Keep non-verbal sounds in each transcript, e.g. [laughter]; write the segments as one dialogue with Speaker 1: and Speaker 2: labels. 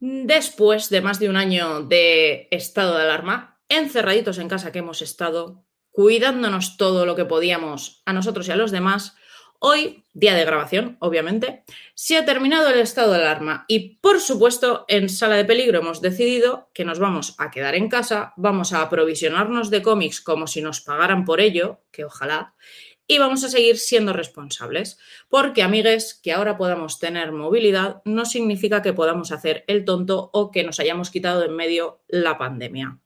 Speaker 1: después de más de un año de estado de alarma, encerraditos en casa que hemos estado, cuidándonos todo lo que podíamos a nosotros y a los demás, hoy, día de grabación, obviamente, se ha terminado el estado de alarma y, por supuesto, en Sala de Peligro hemos decidido que nos vamos a quedar en casa, vamos a aprovisionarnos de cómics como si nos pagaran por ello, que ojalá, y vamos a seguir siendo responsables. Porque, amigues, que ahora podamos tener movilidad no significa que podamos hacer el tonto o que nos hayamos quitado de en medio la pandemia.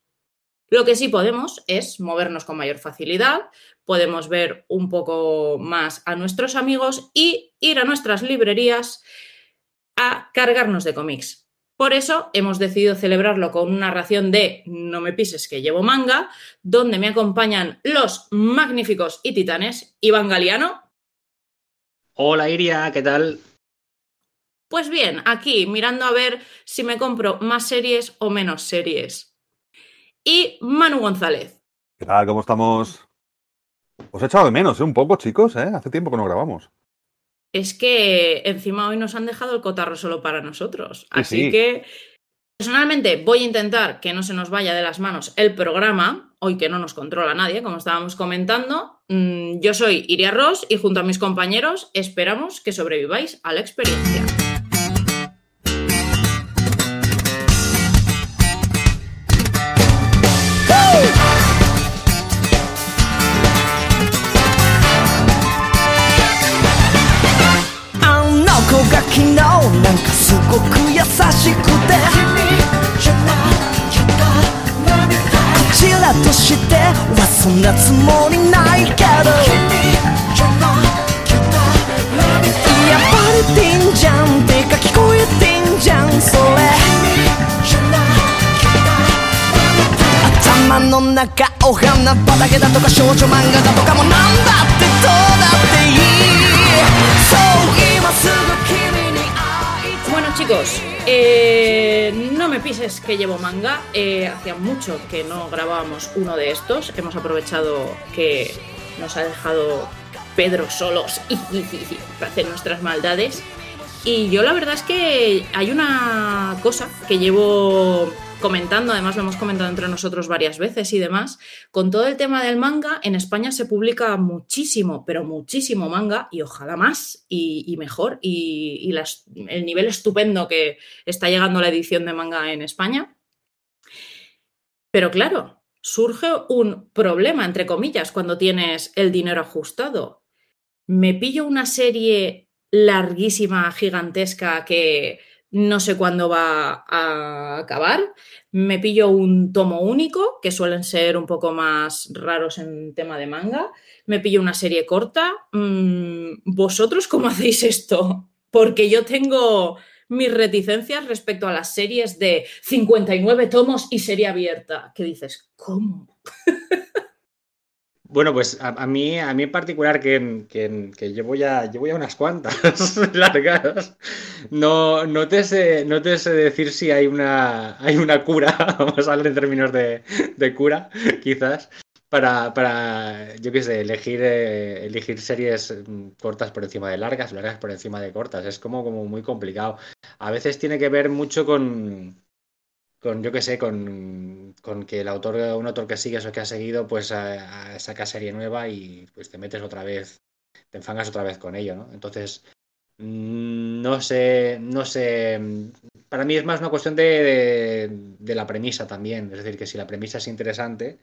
Speaker 1: Lo que sí podemos es movernos con mayor facilidad, podemos ver un poco más a nuestros amigos y ir a nuestras librerías a cargarnos de cómics. Por eso hemos decidido celebrarlo con una ración de No me pises que llevo manga, donde me acompañan los magníficos y titanes Iván Galeano.
Speaker 2: Hola Iria, ¿qué tal?
Speaker 1: Pues bien, aquí mirando a ver si me compro más series o menos series. Y Manu González.
Speaker 3: ¿Qué tal? ¿Cómo estamos? Os he echado de menos, ¿eh? Un poco, chicos, ¿eh? Hace tiempo que no grabamos
Speaker 1: es que encima hoy nos han dejado el cotarro solo para nosotros. Así que personalmente voy a intentar que no se nos vaya de las manos el programa, hoy que no nos controla nadie, como estábamos comentando. Mm, yo soy Iria Ross y junto a mis compañeros esperamos que sobreviváis a la experiencia. く
Speaker 4: してはそんなつもりないけど。やっぱりテンじゃんてか聞こえてんじゃんそれ。頭の中お花畑だとか少女漫画だとかもなんだってどうだっていい。そう
Speaker 1: chicos, eh, no me pises que llevo manga. Eh, hacía mucho que no grabábamos uno de estos. Hemos aprovechado que nos ha dejado Pedro solos [laughs] y, para hacer nuestras maldades. Y yo la verdad es que hay una cosa que llevo comentando, además lo hemos comentado entre nosotros varias veces y demás, con todo el tema del manga, en España se publica muchísimo, pero muchísimo manga y ojalá más y, mejor y, el nivel estupendo que está llegando la edición de manga en España. Pero claro, surge un problema, entre comillas, cuando tienes el dinero ajustado. Me pillo una serie larguísima, gigantesca, que no sé cuándo va a acabar. Me pillo un tomo único, que suelen ser un poco más raros en tema de manga. Me pillo una serie corta. Mm, ¿Vosotros cómo [laughs] hacéis esto? Porque yo tengo mis reticencias respecto a las series de 59 tomos y serie abierta. ¿Qué dices? ¿Cómo? [laughs]
Speaker 2: Bueno, pues a, mí, a mí en particular, que, que, llevo, ya, llevo ya unas cuantas [laughs] largas, no, no, te sé, no te sé decir si hay una, hay una cura, [laughs] vamos a hablar en términos de, cura, quizás, para, para yo qué sé, elegir, eh, elegir series cortas por encima de largas, largas por encima de cortas. Es como, como muy complicado. A veces tiene que ver mucho con, con yo qué sé, con, que el autor, un autor que sigues o que ha seguido, pues saca serie nueva y pues te metes otra vez, te enfangas otra vez con ello, ¿no? Entonces, mm, no sé, no sé, para mí es más una cuestión de, de, la premisa también, es decir, que si la premisa es interesante,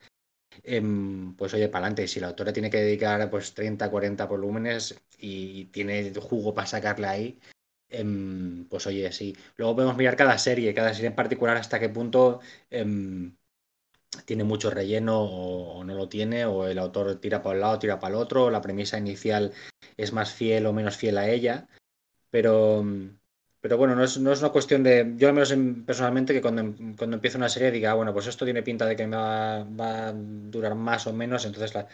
Speaker 2: em, pues oye, para adelante, si la autora tiene que dedicar pues 30, 40 volúmenes y tiene jugo para sacarle ahí, Em, pues oye, sí. Luego podemos mirar cada serie, cada serie en particular hasta qué punto em, tiene mucho relleno o, no lo tiene, o el autor tira para un lado, tira para el otro, o la premisa inicial es más fiel o menos fiel a ella. Pero, pero bueno, no es, una cuestión de. Yo al menos personalmente que cuando, cuando empiezo una serie diga, ah, bueno, pues esto tiene pinta de que me va, va a durar más o menos, entonces la,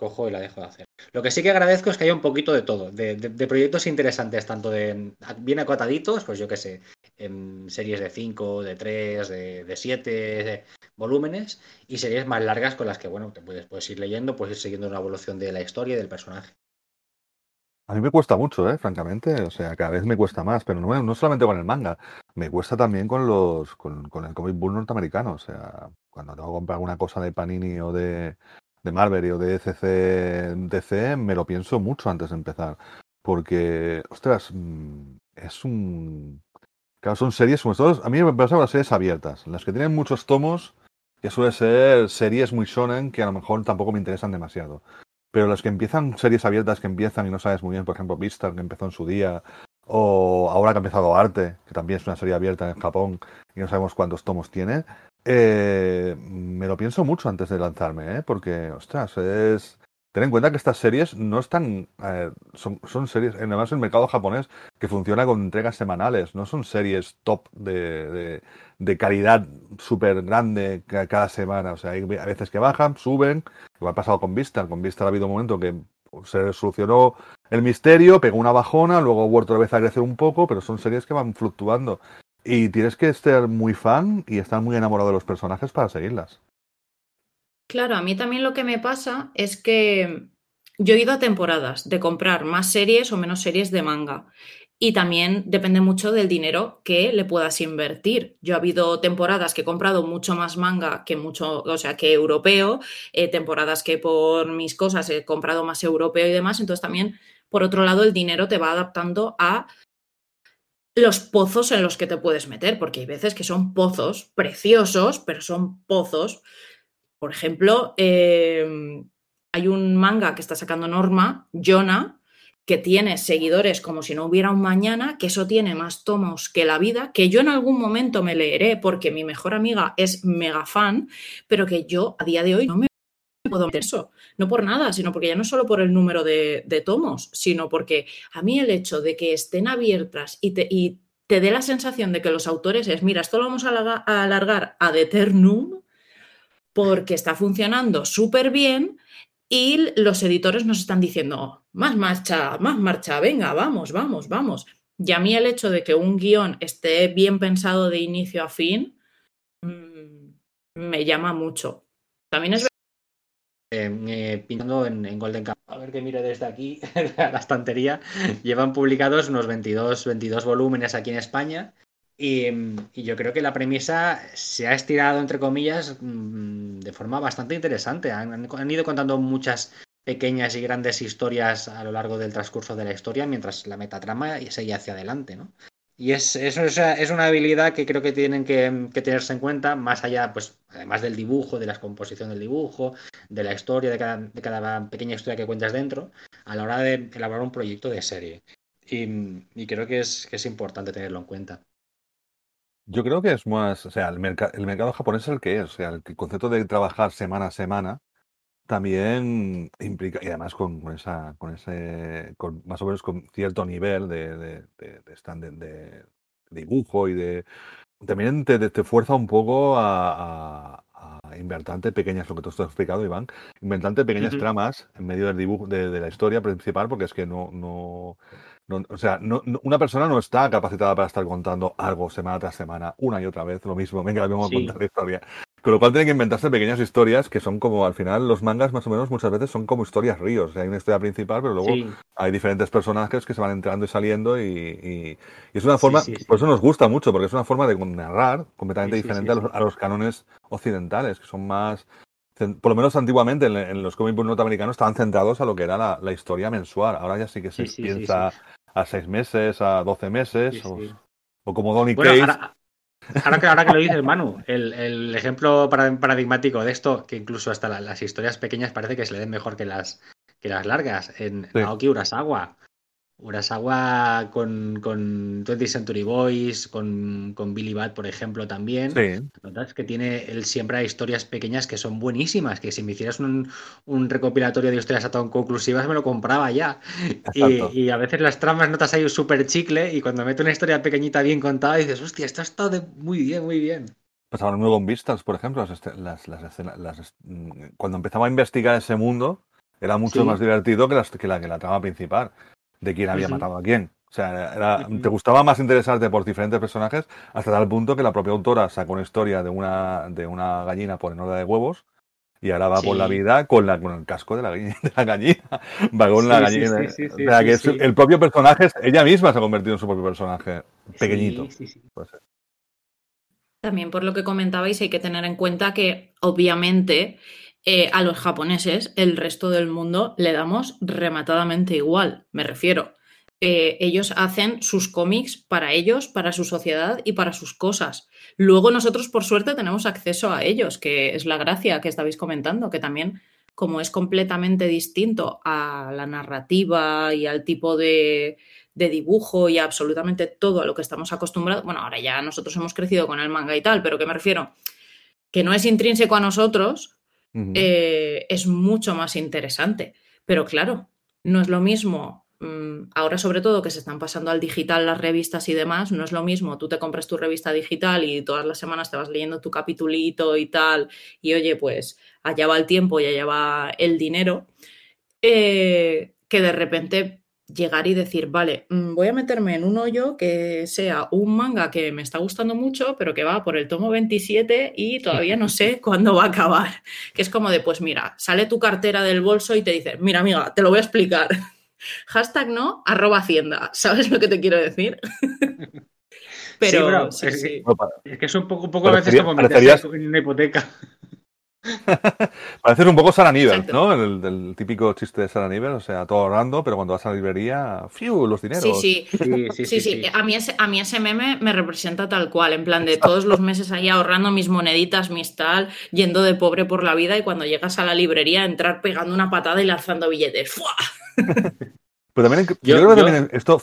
Speaker 2: cojo y la dejo de hacer. Lo que sí que agradezco es que haya un poquito de todo, de, proyectos interesantes, tanto de bien acotaditos, pues yo qué sé, en series de 5, de 3, de 7 volúmenes, y series más largas con las que, bueno, te puedes, ir leyendo, puedes ir siguiendo una evolución de la historia y del personaje.
Speaker 3: A mí me cuesta mucho, ¿eh? francamente. O sea, cada vez me cuesta más, pero no, no solamente con el manga. Me cuesta también con los con, con el comic book norteamericano. O sea, cuando tengo que comprar alguna cosa de Panini o de, de Marvel o de ECC DC, me lo pienso mucho antes de empezar. Porque, ostras, mm, es un... Son series, sobre todo, a mí me pasan las series abiertas, las que tienen muchos tomos, que suele ser series muy shonen que a lo mejor tampoco me interesan demasiado. Pero las que empiezan, series abiertas que empiezan y no sabes muy bien, por ejemplo, Vistar, que empezó en su día, o ahora que ha empezado Arte, que también es una serie abierta en Japón y no sabemos cuántos tomos tiene, eh, me lo pienso mucho antes de lanzarme, ¿eh? porque, ostras, es... Ten en cuenta que estas series no están. Eh, son, series, además, el mercado japonés que funciona con entregas semanales, no son series top de, de, calidad súper grande cada semana. O sea, hay a veces que bajan, suben. Lo ha pasado con Vista. Con Vista ha habido un momento que se solucionó el misterio, pegó una bajona, luego vuelto otra vez a crecer un poco, pero son series que van fluctuando. Y tienes que ser muy fan y estar muy enamorado de los personajes para seguirlas.
Speaker 1: Claro, a mí también lo que me pasa es que yo he ido a temporadas de comprar más series o menos series de manga. Y también depende mucho del dinero que le puedas invertir. Yo ha habido temporadas que he comprado mucho más manga que mucho, o sea, que europeo, eh, temporadas que por mis cosas he comprado más europeo y demás. Entonces también, por otro lado, el dinero te va adaptando a los pozos en los que te puedes meter, porque hay veces que son pozos preciosos, pero son pozos. Por ejemplo, eh, hay un manga que está sacando Norma, Jonah, que tiene seguidores como si no hubiera un mañana, que eso tiene más tomos que la vida, que yo en algún momento me leeré porque mi mejor amiga es mega fan, pero que yo a día de hoy no me puedo eso. No por nada, sino porque ya no solo por el número de, tomos, sino porque a mí el hecho de que estén abiertas y te, dé la sensación de que los autores es, mira, esto lo vamos a alargar ad eternum, porque está funcionando súper bien y los editores nos están diciendo, más marcha, más marcha, venga, vamos, vamos, vamos. Y a mí el hecho de que un guion esté bien pensado de inicio a fin mmm, me llama mucho. También es
Speaker 2: eh, eh, pintando en, en, Golden Cup. A ver que mire desde aquí, [laughs] la estantería. Llevan publicados unos 22, 22 volúmenes aquí en España y, y, yo creo que la premisa se ha estirado, entre comillas, mm, de forma bastante interesante. Han, han, ido contando muchas pequeñas y grandes historias a lo largo del transcurso de la historia, mientras la metatrama sigue hacia adelante, ¿no? Y es, es, es una habilidad que creo que tienen que, tenerse en cuenta, más allá, pues, además del dibujo, de la composición del dibujo, de la historia, de cada, de cada pequeña historia que cuentas dentro, a la hora de elaborar un proyecto de serie. Y, creo que es, es importante tenerlo en cuenta.
Speaker 3: Yo creo que es más, o sea, el, el mercado japonés es el que es, o sea, el, concepto de trabajar semana a semana también implica, y además con, con esa, con ese, con más o menos con cierto nivel de, de, de, de, stand de dibujo y de, también te, te, fuerza un poco a, a, pequeñas, lo que tú has explicado, Iván, inventarte pequeñas uh -huh. tramas en medio del dibujo, de, de, la historia principal, porque es que no, no, no, o sea, no, no, una persona no está capacitada para estar contando algo semana tras semana, una y otra vez, lo mismo, venga, vamos sí. a contar la historia. Con lo cual tiene que inventarse pequeñas historias que son como, al final, los mangas más o menos muchas veces son como historias ríos. O sea, hay una historia principal, pero luego sí. hay diferentes personajes que se van entrando y saliendo y, y, y es una forma, sí, por eso nos gusta mucho, porque es una forma de narrar completamente diferente a los, a, los, cánones occidentales, que son más, por lo menos antiguamente en, en los cómics norteamericanos estaban centrados a lo que era la, la historia mensual. Ahora ya sí que se piensa a seis meses, a doce meses, o, como Donny bueno, Case.
Speaker 2: Ahora, ahora, que, ahora que lo dices, Manu, el, el, ejemplo paradigmático de esto, que incluso hasta la, las historias pequeñas parece que se le den mejor que las, que las largas, en sí. Naoki Urasawa. Urasawa con, con 20th Century Boys, con, con Billy Bat, por ejemplo, también.
Speaker 3: Sí.
Speaker 2: Notas que tiene, él siempre historias pequeñas que son buenísimas, que si me hicieras un, un recopilatorio de historias autoconclusivas me lo compraba ya. Y, y, a veces las tramas notas ahí súper chicle y cuando meto una historia pequeñita bien contada dices, hostia, esto ha estado de muy bien, muy bien.
Speaker 3: Pues ahora nuevo en Vistas, por ejemplo, las, las, las, las, cuando empezaba a investigar ese mundo, era mucho sí. más divertido que, que, la, que la trama principal de quién había sí, matado a quién. O sea, era, te gustaba más interesarte por diferentes personajes hasta tal punto que la propia autora sacó una historia de una, de una gallina por en de huevos y ahora va por la vida con, la, con el casco de la, gallina. [laughs] Va con la gallina. o sea, que el propio personaje, ella misma se ha convertido en su propio personaje pequeñito.
Speaker 1: También por lo que comentabais, hay que tener en cuenta que obviamente eh, a los japoneses el resto del mundo le damos rematadamente igual, me refiero. Eh, ellos hacen sus cómics para ellos, para su sociedad y para sus cosas. Luego nosotros, por suerte, tenemos acceso a ellos, que es la gracia que estabais comentando, que también, como es completamente distinto a la narrativa y al tipo de, dibujo y absolutamente todo a lo que estamos acostumbrados, bueno, ahora ya nosotros hemos crecido con el manga y tal, pero que me refiero, que no es intrínseco a nosotros, eh, es mucho más interesante. Pero claro, no es lo mismo Mm, ahora sobre todo que se están pasando al digital las revistas y demás, no es lo mismo, tú te compras tu revista digital y todas las semanas te vas leyendo tu capitulito y tal, y oye, pues allá va el tiempo y allá va el dinero, eh, que de repente llegar y decir, vale, mm, voy a meterme en un hoyo que sea un manga que me está gustando mucho, pero que va por el tomo 27 y todavía no sé [laughs] cuándo va a acabar. Que es como de, pues mira, sale tu cartera del bolso y te dice, mira amiga, te lo voy a explicar. [laughs] Hashtag no, arroba hacienda. ¿Sabes lo que te quiero decir? [laughs]
Speaker 2: Pero sí, es, Que, es un poco, un poco a veces como meterse en una hipoteca.
Speaker 3: Parece un poco Sara ¿no? El, típico chiste de Sara o sea, todo ahorrando, pero cuando vas a la librería, ¡fiu! los dineros.
Speaker 1: Sí, sí. sí, sí, A, mí ese, a mí ese meme me representa tal cual, en plan de todos los meses ahí ahorrando mis moneditas, mis tal, yendo de pobre por la vida y cuando llegas a la librería entrar pegando una patada y lanzando billetes. ¡Fua! [laughs]
Speaker 3: Pero también, yo, creo que también esto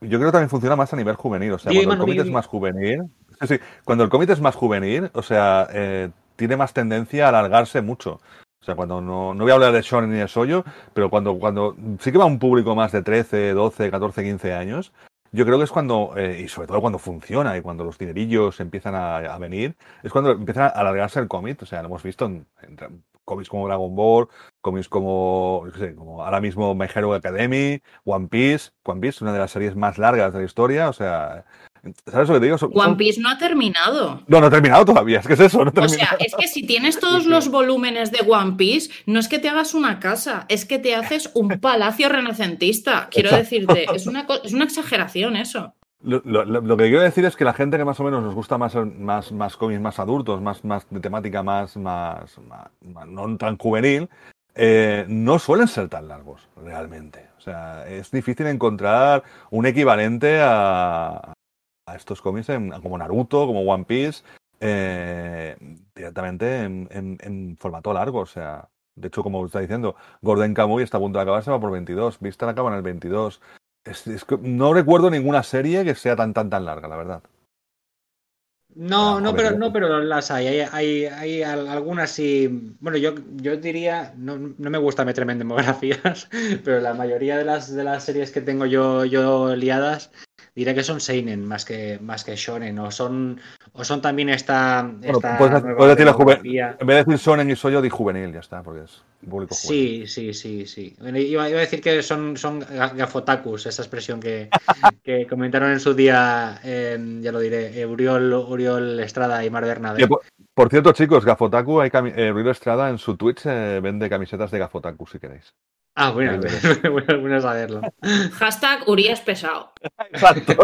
Speaker 3: yo creo que también funciona más a nivel juvenil. O sea, cuando el cómic es más juvenil. Sí, cuando el cómic es más juvenil, o sea, eh, tiene más tendencia a alargarse mucho. O sea, cuando no, no voy a hablar de Shonen ni de Soyo, pero cuando, cuando sí que va un público más de 13, 12, 14, 15 años, yo creo que es cuando, eh, y sobre todo cuando funciona y cuando los dinerillos empiezan a, venir, es cuando empieza a alargarse el cómic. O sea, lo hemos visto en, cómics como Dragon Ball, cómics como, sé, como ahora mismo My Hero Academy, One Piece. One Piece, una de las series más largas de la historia, o sea, ¿sabes lo que te digo?
Speaker 1: One Piece no ha terminado.
Speaker 3: No, no ha terminado todavía, es que es eso. No
Speaker 1: o sea, es que si tienes [laughs] todos los volúmenes de One Piece, no es que te hagas una casa, es que te haces un [laughs] palacio renacentista. Quiero decirte, es una, es una exageración eso.
Speaker 3: Lo, que quiero decir es que la gente que más o menos nos gusta más, más, más cómics más adultos, más, más de temática más, más, no tan juvenil, eh, no suelen ser tan largos, realmente. O sea, es difícil encontrar un equivalente a, a estos cómics como Naruto, como One Piece, eh, directamente en, en, formato largo. O sea, de hecho, como está diciendo, Gordon Kamuy está a punto de acabarse, va por 22. Vista acaba en el 22 no recuerdo ninguna serie que sea tan tan tan larga, la verdad.
Speaker 2: No, no, pero no, pero las hay. Hay, hay, algunas sí. Bueno, yo, yo diría, no, no, me gusta meterme en demografías, [laughs] pero la mayoría de las de las series que tengo yo, yo liadas diré que son seinen más que más que shonen o son o son también esta, esta
Speaker 3: puedes, decir la juvenil en vez de decir shonen y soy yo di juvenil ya está porque es público
Speaker 2: juvenil. sí sí sí sí. Iba, a decir que son son gafotakus esa expresión que, [laughs] que comentaron en su día ya lo diré Uriol Uriol Estrada y Mar Bernabé
Speaker 3: por, cierto chicos gafotaku hay eh, Uriol Estrada en su Twitch eh, vende camisetas de gafotaku si queréis
Speaker 2: Ah, bueno, [laughs] bueno, saberlo. [laughs]
Speaker 1: Hashtag Uri es pesado. [laughs]
Speaker 2: Exacto.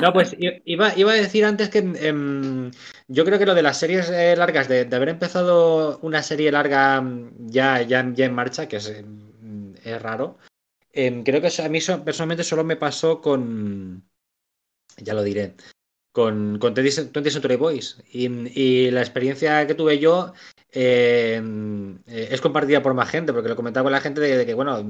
Speaker 2: No, pues iba, iba, a decir antes que em, yo creo que lo de las series eh, largas, de, haber empezado una serie larga mm, ya, ya, ya en marcha, que es, em, es raro, em, creo que a mí personalmente solo me pasó con, ya lo diré, con, con 20 Century Boys. Y, y, la experiencia que tuve yo eh, eh, es compartida por más gente, porque lo comentaba con la gente de, que, bueno,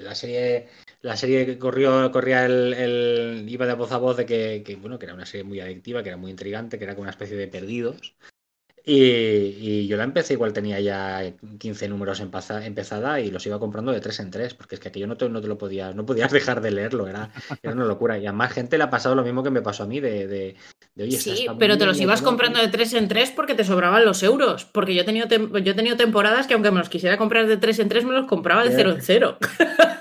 Speaker 2: la serie, la serie que corrió, corría el, iba de voz a voz de que, que, bueno, que era una serie muy adictiva, que era muy intrigante, que era como una especie de perdidos. Y, yo la empecé, igual tenía ya 15 números empezada y los iba comprando de tres en tres, porque es que aquello no te, no te lo podías, no podías [laughs] dejar de leerlo, era, era, una locura. Y a más gente le ha pasado lo mismo que me pasó a mí, de, de,
Speaker 1: oye, Sí, pero te los ibas comprando de tres en tres porque te sobraban los euros, porque yo he tenido, yo he tenido temporadas que aunque me los quisiera comprar de tres en tres, me los compraba de cero en cero. [laughs]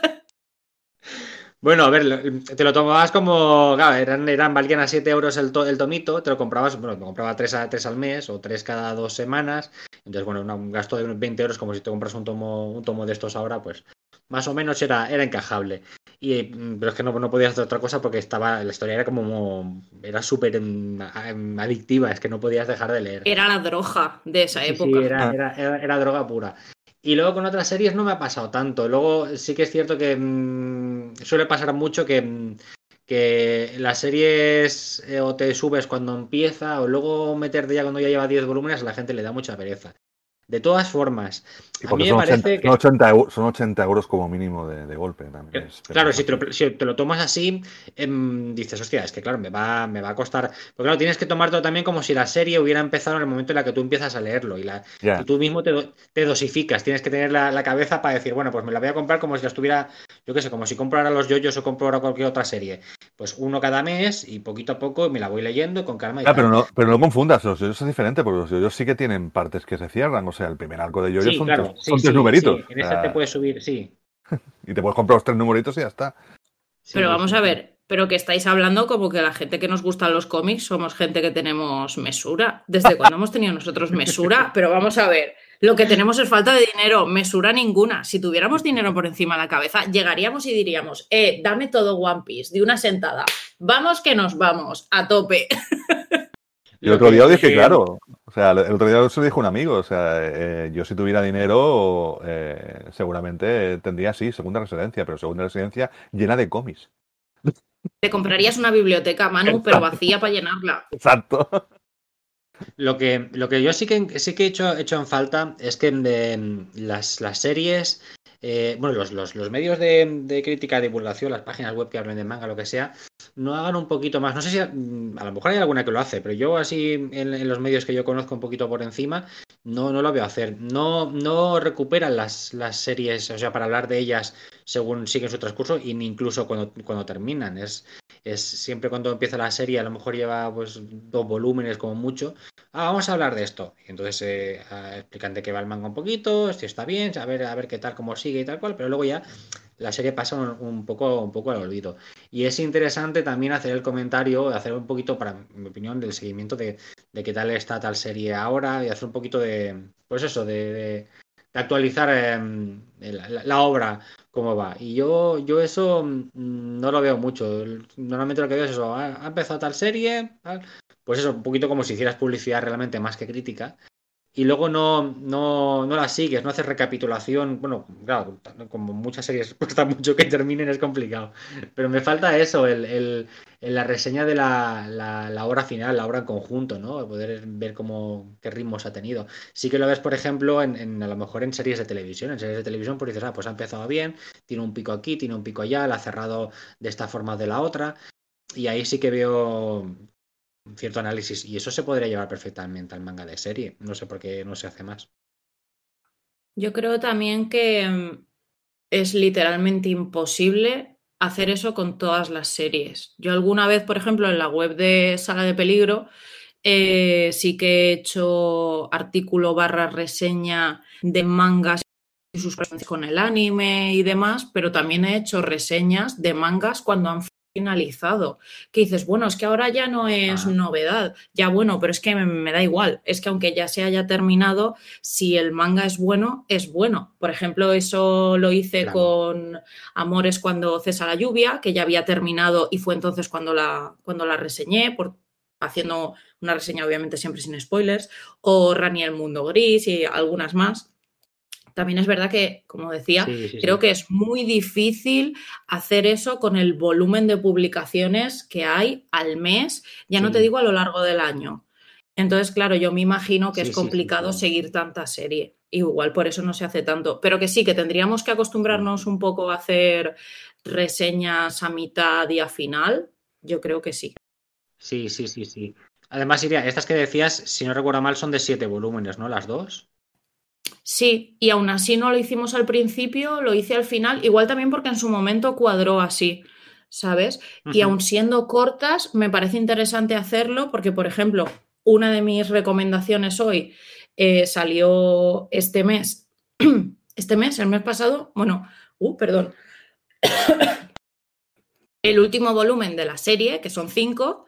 Speaker 2: Bueno, a ver, te lo tomabas como, claro, eran, eran valían a 7 euros el, el tomito, te lo comprabas, bueno, te compraba 3, a, 3 al mes o 3 cada dos semanas Entonces, bueno, un gasto de unos 20 euros, como si te compras un tomo, un tomo de estos ahora, pues más o menos era, era encajable. Y, mm, pero es que no, no podías hacer otra cosa porque estaba la historia era como era súper mm, adictiva, es que no podías dejar de leer.
Speaker 1: Era la droga de esa
Speaker 2: Sí,
Speaker 1: época.
Speaker 2: sí, era, era- era- era droga pura. Y luego con otras series no me ha pasado tanto. Luego sí que es cierto que mm, suele pasar mucho que, mm, que las series eh, o te subes cuando empieza o luego meterte ya cuando ya lleva 10 volúmenes a la gente le da mucha pereza. De todas formas,
Speaker 3: Y
Speaker 2: a
Speaker 3: porque
Speaker 2: mí me
Speaker 3: son,
Speaker 2: parece
Speaker 3: 80,
Speaker 2: que...
Speaker 3: son 80 eu- son 80 euros como mínimo de, de golpe. También es-
Speaker 2: Claro, si te, lo, si te lo tomas así, em, dices, hostia, es que claro, me va, me va a costar. Porque claro, tienes que tomártelo también como si la serie hubiera empezado en el momento en el que tú empiezas a leerlo y, la,
Speaker 3: Ya.
Speaker 2: y tú mismo te, do- te dosificas. Tienes que tener la, la cabeza para decir, bueno, pues me la voy a comprar como si la estuviera, yo qué sé, como si compro ahora los yoyos o compro ahora cualquier otra serie. Pues uno cada mes y poquito a poco me la voy leyendo con calma y
Speaker 3: Ah, pero no, pero no confundas, los yoyos es diferente, porque los yoyos sí que tienen partes que se cierran. O sea, el primer arco de yoyos
Speaker 2: Sí,
Speaker 3: son,
Speaker 2: claro, sí,
Speaker 3: son tres
Speaker 2: sí,
Speaker 3: numeritos.
Speaker 2: sí, En
Speaker 3: sea,
Speaker 2: te puedes subir, sí. [laughs]
Speaker 3: Y te puedes comprar los tres numeritos y ya está.
Speaker 2: Sí,
Speaker 1: Pero vamos
Speaker 2: sí,
Speaker 1: a ver, pero que estáis hablando como que la gente que nos gustan los cómics somos gente que tenemos mesura. ¿Desde cuándo hemos tenido nosotros mesura? [laughs] Pero vamos a ver, lo que tenemos es falta de dinero, mesura ninguna. Si tuviéramos dinero por encima de la cabeza, llegaríamos y diríamos, eh, dame todo One Piece de una sentada. Vamos que nos vamos, a tope. [laughs]
Speaker 3: Y el otro día
Speaker 2: lo
Speaker 3: dije,
Speaker 2: que-
Speaker 3: claro, o sea, el otro día se lo dijo un amigo, o sea, eh, yo si tuviera dinero, eh, seguramente tendría, sí, segunda residencia, pero segunda residencia llena de cómics.
Speaker 1: Te comprarías una biblioteca, Manu, pero vacía para llenarla.
Speaker 3: Exacto.
Speaker 2: Lo que, lo que yo sí que, sí que he hecho, he hecho en falta es que de, las, las series, eh, bueno, los, los, los medios de, de crítica, divulgación, las páginas web que hablen de manga, lo que sea, no hagan un poquito más. No sé si a, mm, a lo mejor hay alguna que lo hace, pero yo así en, los medios que yo conozco un poquito por encima, no, no lo veo hacer. No, no recuperan las, las series, o sea, para hablar de ellas según siguen su transcurso ni incluso cuando, cuando terminan. Es, es siempre cuando empieza la serie, a lo mejor lleva pues dos volúmenes como mucho. Ah, vamos a hablar de esto. Y entonces eh, ah, explican de qué va el manga un poquito, si está bien, a ver, a ver qué tal, cómo sigue y tal cual, pero luego ya la serie pasa un, poco, un poco al olvido. Y es interesante también hacer el comentario, hacer un poquito, para mi opinión, del seguimiento de, de qué tal está tal serie ahora y hacer un poquito de, pues eso, de- de actualizar eh, la, obra cómo va. Y yo, yo eso mm, no lo veo mucho. Normalmente lo que veo es eso, ha, ha empezado tal serie, tal, pues eso, un poquito como si hicieras publicidad realmente más que crítica. Y luego no, no, no la sigues, no haces recapitulación. Bueno, claro, como muchas series [laughs] cuesta mucho que terminen, es complicado. Pero me falta eso, el, el- la reseña de la, la, la obra final, la obra en conjunto, ¿no? Poder ver cómo, qué ritmos ha tenido. Sí que lo ves, por ejemplo, en, en- a lo mejor en series de televisión. En series de televisión, pues dices, ah, pues ha empezado bien, tiene un pico aquí, tiene un pico allá, la ha cerrado de esta forma o de la otra. Y ahí sí que veo cierto análisis. Y eso se podría llevar perfectamente al manga de serie. No sé por qué no se hace más.
Speaker 1: Yo creo también que mm, es literalmente imposible hacer eso con todas las series. Yo alguna vez, por ejemplo, en la web de Sala de Peligro, eh, sí que he hecho artículo barra reseña de mangas y sus con el anime y demás, pero también he hecho reseñas de mangas cuando han finalizado. Que dices, bueno, es que ahora ya no es
Speaker 2: Ah.
Speaker 1: novedad. Ya bueno, pero es que me, me da igual. Es que aunque ya se haya terminado, si el manga es bueno, es bueno. Por ejemplo, eso lo hice
Speaker 2: Claro.
Speaker 1: con Amores cuando cesa la lluvia, que ya había terminado y fue entonces cuando la, cuando la reseñé, por, haciendo una reseña obviamente siempre sin spoilers, o Rani el mundo gris y algunas más. También es verdad que, como decía,
Speaker 2: Sí, sí,
Speaker 1: creo
Speaker 2: sí.
Speaker 1: que es muy difícil hacer eso con el volumen de publicaciones que hay al mes, ya no te digo a lo largo del año. Entonces, claro, yo me imagino que es complicado seguir tanta serie. Igual por eso no se hace tanto. Pero que sí, que tendríamos que acostumbrarnos un poco a hacer reseñas a mitad y a final. Yo creo que sí.
Speaker 2: Sí, sí, sí, sí. Además, Iria, estas que decías, si no recuerdo mal, son de siete volúmenes, ¿no? Las dos.
Speaker 1: Sí, y aún así no lo hicimos al principio, lo hice al final, igual también porque en su momento cuadró así, ¿sabes? Y aun siendo cortas, me parece interesante hacerlo porque, por ejemplo, una de mis recomendaciones hoy eh, salió este mes, [clears throat] este mes, el mes pasado, bueno, uh, perdón, [coughs] el último volumen de la serie, que son cinco,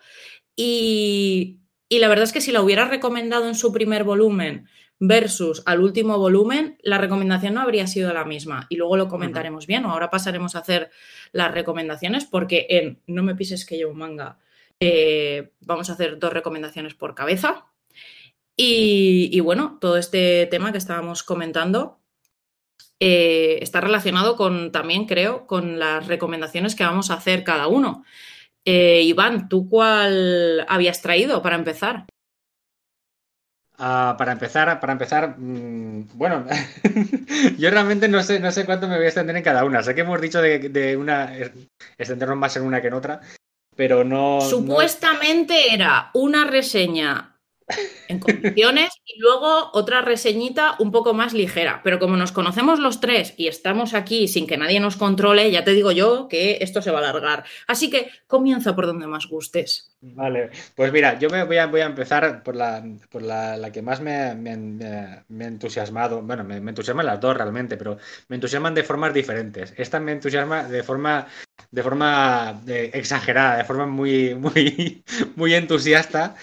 Speaker 1: y, y la verdad es que si la hubiera recomendado en su primer volumen, versus al último volumen, la recomendación no habría sido la misma. Y luego lo comentaremos bien, o ahora pasaremos a hacer las recomendaciones, porque en No me pises que llevo manga, eh, vamos a hacer dos recomendaciones por cabeza. Y, bueno, todo este tema que estábamos comentando eh, está relacionado con también, creo, con las recomendaciones que vamos a hacer cada uno. Eh, Iván, ¿tú cuál habías traído para empezar?
Speaker 2: Ah, para empezar, para empezar, mm, bueno, [laughs] yo realmente no sé, no sé cuánto me voy a extender en cada una. Sé que hemos dicho de, una extendernos más en una que en otra, pero no.
Speaker 1: Supuestamente era una reseña en condiciones y luego otra reseñita un poco más ligera. Pero como nos conocemos los tres y estamos aquí sin que nadie nos controle, ya te digo yo que esto se va a alargar. Así que comienza por donde más gustes.
Speaker 2: Vale, pues mira, yo me voy a, empezar por la, por la, que más me, me, ha entusiasmado. Bueno, me, entusiasman las dos realmente, pero me entusiasman de formas diferentes. Esta me entusiasma de forma, de forma eh, exagerada, de forma muy, muy, [laughs] muy entusiasta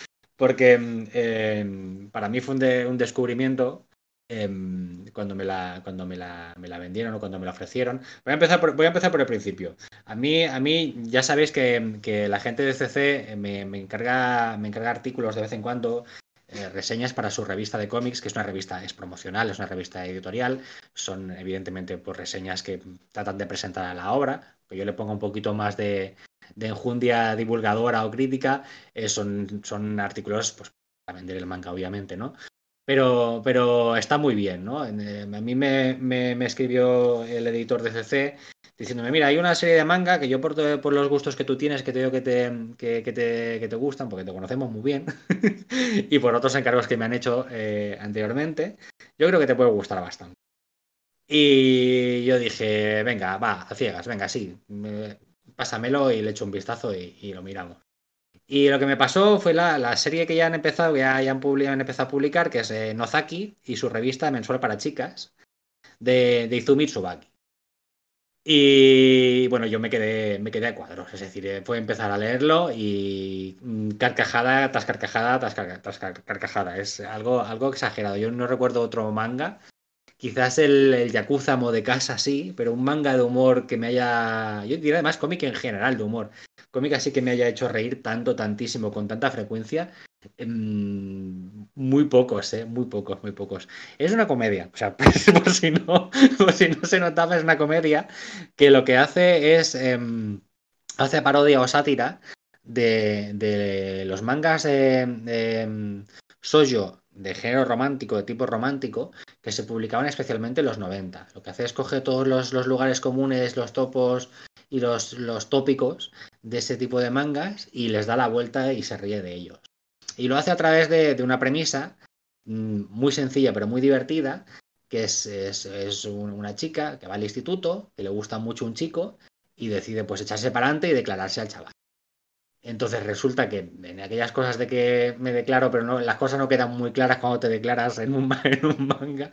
Speaker 2: porque em, para mí fue un, descubrimiento em, cuando, me la, cuando me la, me, la, vendieron o cuando me la ofrecieron. Voy a empezar por, voy a empezar por el principio. A mí, a mí ya sabéis que, la gente de CC me, encarga, me encarga artículos de vez en cuando eh, reseñas para su revista de cómics, que es una revista, es promocional, es una revista editorial. Son evidentemente pues, reseñas que tratan de presentar a la obra. Pues yo le pongo un poquito más de, de enjundia divulgadora o crítica, eh, son, son artículos pues, para vender el manga, obviamente, ¿no? Pero, pero está muy bien, ¿no? Eh, a mí me, me, escribió el editor de CC diciéndome, mira, hay una serie de manga que yo por, por los gustos que tú tienes, que te digo que te, que, te, que te gustan, porque te conocemos muy bien, [laughs] y por otros encargos que me han hecho eh, anteriormente, yo creo que te puede gustar bastante. Y yo dije, venga, va, a ciegas, venga, sí pásamelo y le echo un vistazo y, lo miramos. Y lo que me pasó fue la, serie que ya han empezado, ya, han, han, empezado a publicar, que es eh, Nozaki y su revista mensual para chicas de, de Izumi Tsubaki. Y bueno, yo me quedé, me quedé a cuadros, es decir, eh, fue empezar a leerlo y mm, carcajada tras carcajada tras, carcajada. Es algo, algo exagerado. Yo no recuerdo otro manga Quizás el, el Yakuza de casa sí, pero un manga de humor que me haya. Yo diría además cómic en general de humor. Cómic así que me haya hecho reír tanto, tantísimo, con tanta frecuencia. Em, muy pocos, ¿eh? Muy pocos, muy pocos. Es una comedia. O sea, [laughs] por si no, por si no se notaba, es una comedia que lo que hace es. Em, hace parodia o sátira de, de los mangas de, de em, Soyo de género romántico, de tipo romántico, que se publicaban especialmente en los 90. Lo que hace es coger todos los, lugares comunes, los topos y los, los, tópicos de ese tipo de mangas y les da la vuelta y se ríe de ellos. Y lo hace a través de, una premisa mm, muy sencilla pero muy divertida, que es, es, una chica que va al instituto, que le gusta mucho un chico y decide pues echarse para adelante y declararse al chaval. Entonces resulta que en aquellas cosas de que me declaro, pero no, las cosas no quedan muy claras cuando te declaras [laughs] en un, manga,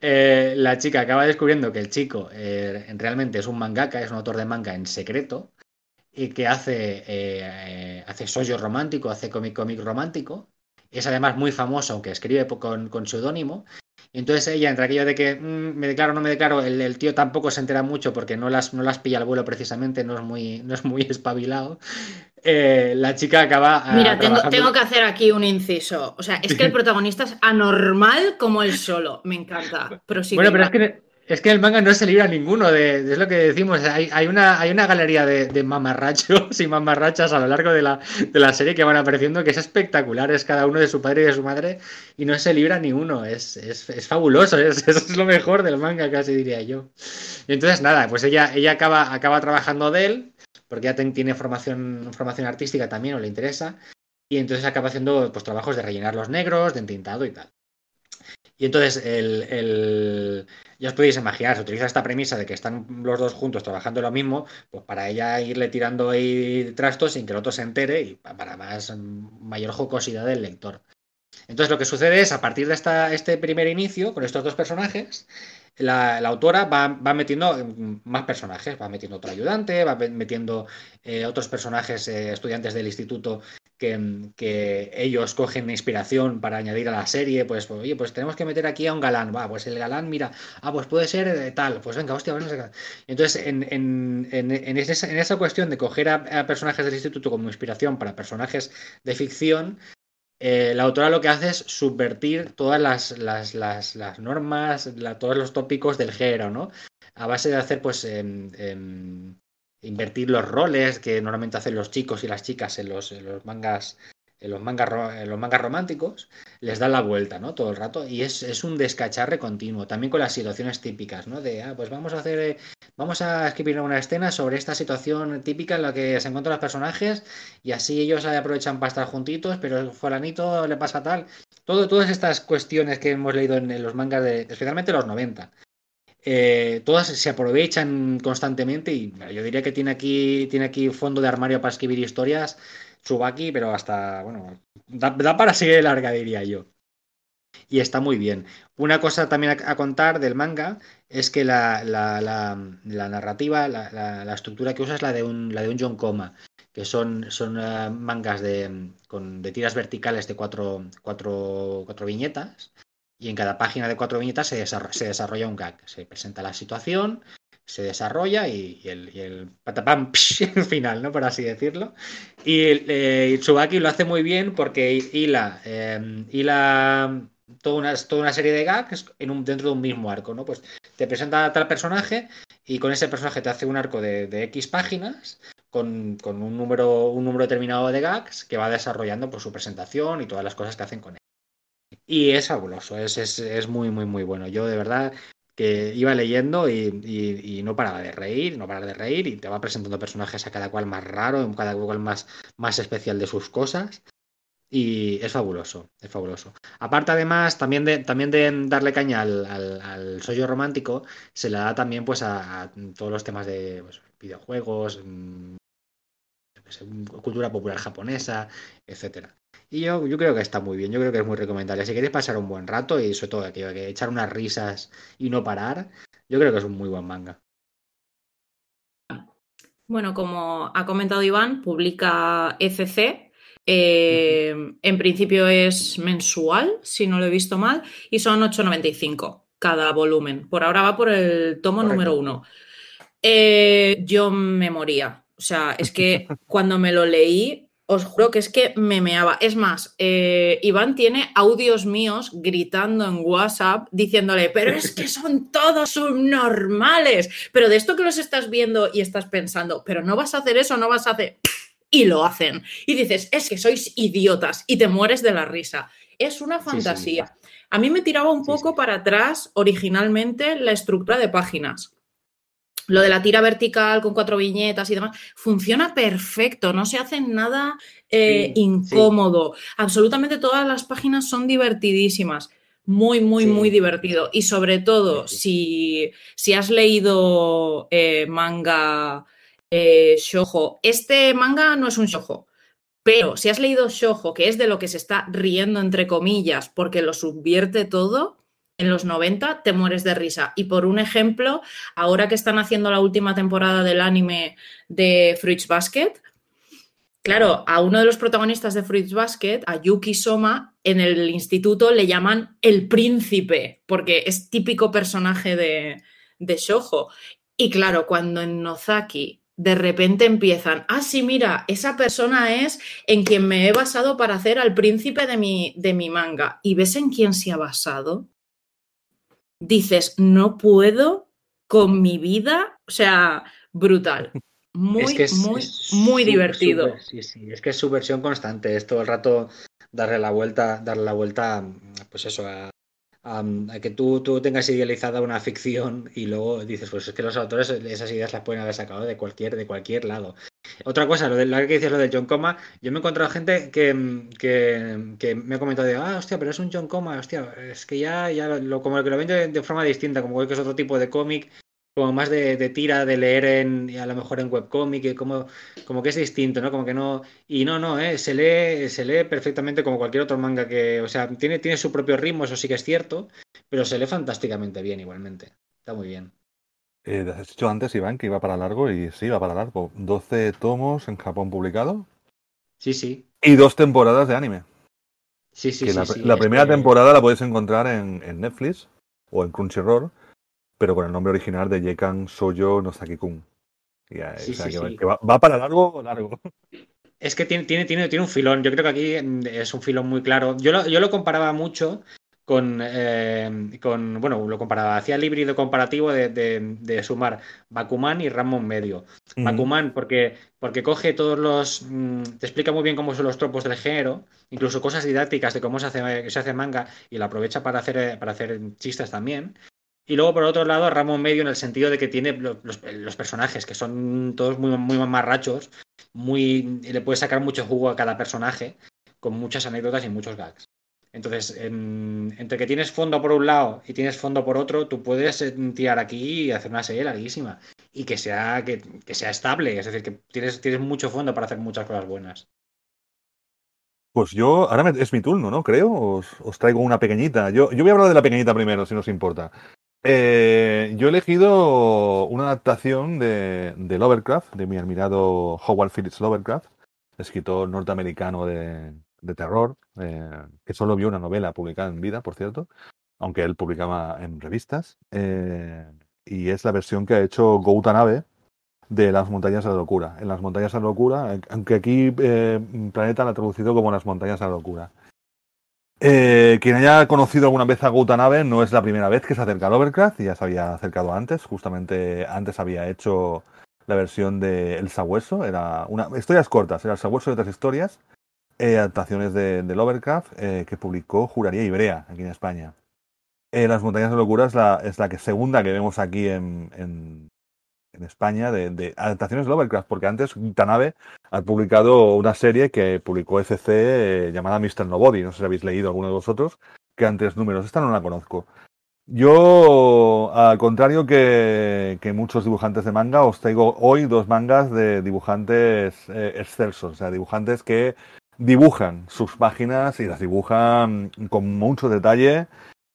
Speaker 2: eh, la chica acaba descubriendo que el chico eh, realmente es un mangaka, es un autor de manga en secreto, y que hace, eh, hace romántico, hace cómic cómic romántico. Es además muy famoso, aunque escribe con, con seudónimo, entonces ella, entre aquello de que mm, me declaro o no me declaro, el, tío tampoco se entera mucho porque no las, no las pilla al vuelo precisamente, no es muy, no es muy espabilado. Eh, la chica acaba.
Speaker 1: Ah, Mira, tengo, tengo, que hacer aquí un inciso. O sea, es que el protagonista es anormal como él solo. Me encanta.
Speaker 2: Pero bueno, pero es que es que el manga no se libra ninguno, de, es lo que decimos. Hay, una, hay una galería de, mamarrachos y mamarrachas a lo largo de la, de la, serie que van apareciendo que es espectacular. Es cada uno de su padre y de su madre y no se libra ni uno. Es, es, fabuloso, es, [laughs] es, lo mejor del manga, casi diría yo. Y entonces, nada, pues ella, ella acaba, acaba trabajando de él, porque ya tiene formación, formación artística también o le interesa. Y entonces acaba haciendo pues, trabajos de rellenar los negros, de entintado y tal. Y entonces el, ya os podéis imaginar, se utiliza esta premisa de que están los dos juntos trabajando lo mismo, pues para ella irle tirando ahí trastos sin que el otro se entere y para más mayor jocosidad del lector. Entonces lo que sucede es, a partir de esta, este primer inicio, con estos dos personajes, la, autora va, metiendo más personajes, va metiendo otro ayudante, va metiendo eh, otros personajes, eh, estudiantes del instituto que, ellos cogen inspiración para añadir a la serie, pues, oye, pues tenemos que meter aquí a un galán, va, pues el galán, mira, ah, pues puede ser tal, pues venga, hostia, vamos a... Entonces, en, en, en, esa, cuestión de coger a, personajes del instituto como inspiración para personajes de ficción, eh, la autora lo que hace es subvertir todas las, las, las, normas, todos los tópicos del género, ¿no? A base de hacer, pues, invertir los roles que normalmente hacen los chicos y las chicas en los, los mangas en los mangas, los mangas románticos, les da la vuelta, ¿no? Todo el rato. Y es, es, un descacharre continuo. También con las situaciones típicas, ¿no? De, ah, pues vamos a hacer, vamos a escribir una escena sobre esta situación típica en la que se encuentran los personajes y así ellos aprovechan para estar juntitos, pero fulanito le pasa tal. Todo, todas estas cuestiones que hemos leído en, los mangas de, especialmente los 90, eh, todas se aprovechan constantemente y yo diría que tiene aquí, tiene aquí fondo de armario para escribir historias, Tsubaki, pero hasta, bueno, da, para seguir larga, diría yo. Y está muy bien. Una cosa también a, contar del manga es que la, la, la, narrativa, la, estructura que usa es la de un, la de un John Coma, que son, son eh, mangas de, con, de tiras verticales de cuatro, cuatro, cuatro viñetas y en cada página de cuatro viñetas se desarrolla, un gag. Se presenta la situación, se desarrolla y, el, y patapam [laughs] final, ¿no? Por así decirlo. Y eh, lo hace muy bien porque hila, eh, hila toda, una, toda una serie de gags en un, dentro de un mismo arco, ¿no? Pues te presenta a tal personaje y con ese personaje te hace un arco de, X páginas con, un, número, un número determinado de gags que va desarrollando por su presentación y todas las cosas que hacen con él. Y es fabuloso, es, es, muy, muy, muy bueno. Yo de verdad que iba leyendo y, no paraba de reír, no paraba de reír y te va presentando personajes a cada cual más raro, cada cual más, más especial de sus cosas. Y es fabuloso, es fabuloso. Aparte, además, también de, también de darle caña al, al, romántico, se le da también pues a, todos los temas de pues, videojuegos, mm, cultura popular japonesa, etcétera. Y yo, yo creo que está muy bien, yo creo que es muy recomendable. Si queréis pasar un buen rato y sobre todo que, que echar unas risas y no parar, yo creo que es un muy buen manga.
Speaker 1: Bueno, como ha comentado Iván, publica ECC. Eh, en principio es mensual, si no lo he visto mal, y son 8,95 cada volumen. Por ahora va por el tomo número uno. Eh, yo me moría. O sea, es que [laughs] cuando me lo leí os juro que es que me meaba. Es más, eh, Iván tiene audios míos gritando en WhatsApp diciéndole, pero es que son todos subnormales. Pero de esto que los estás viendo y estás pensando, pero no vas a hacer eso, no vas a hacer... Y lo hacen. Y dices, es que sois idiotas y te mueres de la risa. Es una fantasía. A mí me tiraba un poco para atrás originalmente la estructura de páginas lo de la tira vertical con cuatro viñetas y demás, funciona perfecto, no se hace nada eh, incómodo. Absolutamente todas las páginas son divertidísimas. Muy, muy, muy divertido. Y sobre todo, si, si, has leído eh, manga eh, shojo, este manga no es un shojo, pero si has leído shojo, que es de lo que se está riendo entre comillas, porque lo subvierte todo, en los 90 te mueres de risa. Y por un ejemplo, ahora que están haciendo la última temporada del anime de Fruits Basket, claro, a uno de los protagonistas de Fruits Basket, a Yuki Soma, en el instituto le llaman el príncipe, porque es típico personaje de, de Shoujo. Y claro, cuando en Nozaki de repente empiezan, ah, sí, mira, esa persona es en quien me he basado para hacer al príncipe de mi, de mi manga. ¿Y ves en quién se ha basado? Dices, no puedo con mi vida, o sea, brutal. [laughs] Muy, muy, muy divertido.
Speaker 2: sí, sí, es que es su versión constante, es todo el rato darle la vuelta, darle la vuelta, pues eso, a, que tú, tú, tengas idealizada una ficción y luego dices, pues es que los autores esas ideas las pueden haber sacado de cualquier, de cualquier lado. Otra cosa, lo de la que dices lo de John Coma, yo me he encontrado gente que, que, me ha comentado de, ah, hostia, pero es un John Coma, hostia, es que ya, ya lo, como que lo ven de, forma distinta, como que es otro tipo de cómic, como más de, tira, de leer en, a lo mejor en webcómic, como, como que es distinto, ¿no? Como que no, y no, no, ¿eh? se lee, se lee perfectamente como cualquier otro manga que, o sea, tiene, tiene su propio ritmo, eso sí que es cierto, pero se lee fantásticamente bien igualmente, está muy bien.
Speaker 3: Eh, has dicho antes, Iván, que iba para largo y sí, iba para largo. 12 tomos en Japón publicado.
Speaker 2: Sí, sí.
Speaker 3: Y dos temporadas de anime.
Speaker 2: Sí, sí,
Speaker 3: que
Speaker 2: sí.
Speaker 3: la,
Speaker 2: sí,
Speaker 3: la
Speaker 2: es
Speaker 3: primera temporada la podéis encontrar en, en Netflix o en Crunchyroll, pero con el nombre original de Yekan Soyo no Saki-kun. Y,
Speaker 2: Sí,
Speaker 3: o sea,
Speaker 2: sí,
Speaker 3: que, va-
Speaker 2: sí.
Speaker 3: que va, va para largo, largo.
Speaker 2: Es que tiene, tiene, tiene, tiene un filón. Yo creo que aquí mm, es un filón muy claro. Yo lo, yo lo comparaba mucho con, eh, con. Bueno, lo comparaba. Hacía el híbrido comparativo de, de- de sumar Bakuman y Ramon Medio. Bakuman, porque, porque coge todos los. mm, te explica muy bien cómo son los tropos del género, incluso cosas didácticas de cómo se hace, se hace manga, y lo aprovecha para hacer, eh, para hacer chistes también. Y luego, por otro lado, Ramón Medio en el sentido de que tiene lo- los, personajes, que son todos muy, muy mamarrachos, muy, le puede sacar mucho jugo a cada personaje, con muchas anécdotas y muchos gags. Entonces, en- entre que tienes fondo por un lado y tienes fondo por otro, tú puedes eh, tirar aquí y hacer una serie larguísima. Y que sea, que, sea estable, es decir, que tienes, tienes mucho fondo para hacer muchas cosas buenas.
Speaker 3: Pues yo, ahora es mi turno, ¿no? Creo. Os, os traigo una pequeñita. Yo, yo voy a hablar de la pequeñita primero, si no os importa. Eh, yo he elegido una adaptación de, de Lovecraft, de mi admirado Howard Phillips Lovecraft, escritor norteamericano de, de terror, eh, que solo vio una novela publicada en vida, por cierto, aunque él publicaba en revistas. eh, y es la versión que ha hecho Go Watanabe de Las Montañas de la Locura. En Las Montañas de la Locura, aunque aquí eh, Planeta la ha traducido como Las Montañas de la Locura. Eh, quien haya conocido alguna vez a Gutanabe no es la primera vez que se acerca a Lovecraft, ya se había acercado antes, justamente antes había hecho la versión de El Sabueso, era una historias cortas, era El Sabueso y otras historias, eh, adaptaciones de, de Lovecraft eh, que publicó Juraría Ibrea aquí en España. Eh, Las Montañas de Locura es la, es la que segunda que vemos aquí en, en, en España de, de adaptaciones de Lovecraft, porque antes Tanabe ha publicado una serie que publicó FC eh, llamada Mr. Nobody, no sé si habéis leído alguno de vosotros, que antes números, esta no la conozco. Yo, al contrario que, que muchos dibujantes de manga, os traigo hoy dos mangas de dibujantes eh, excelsos, o sea, dibujantes que dibujan sus páginas y las dibujan con mucho detalle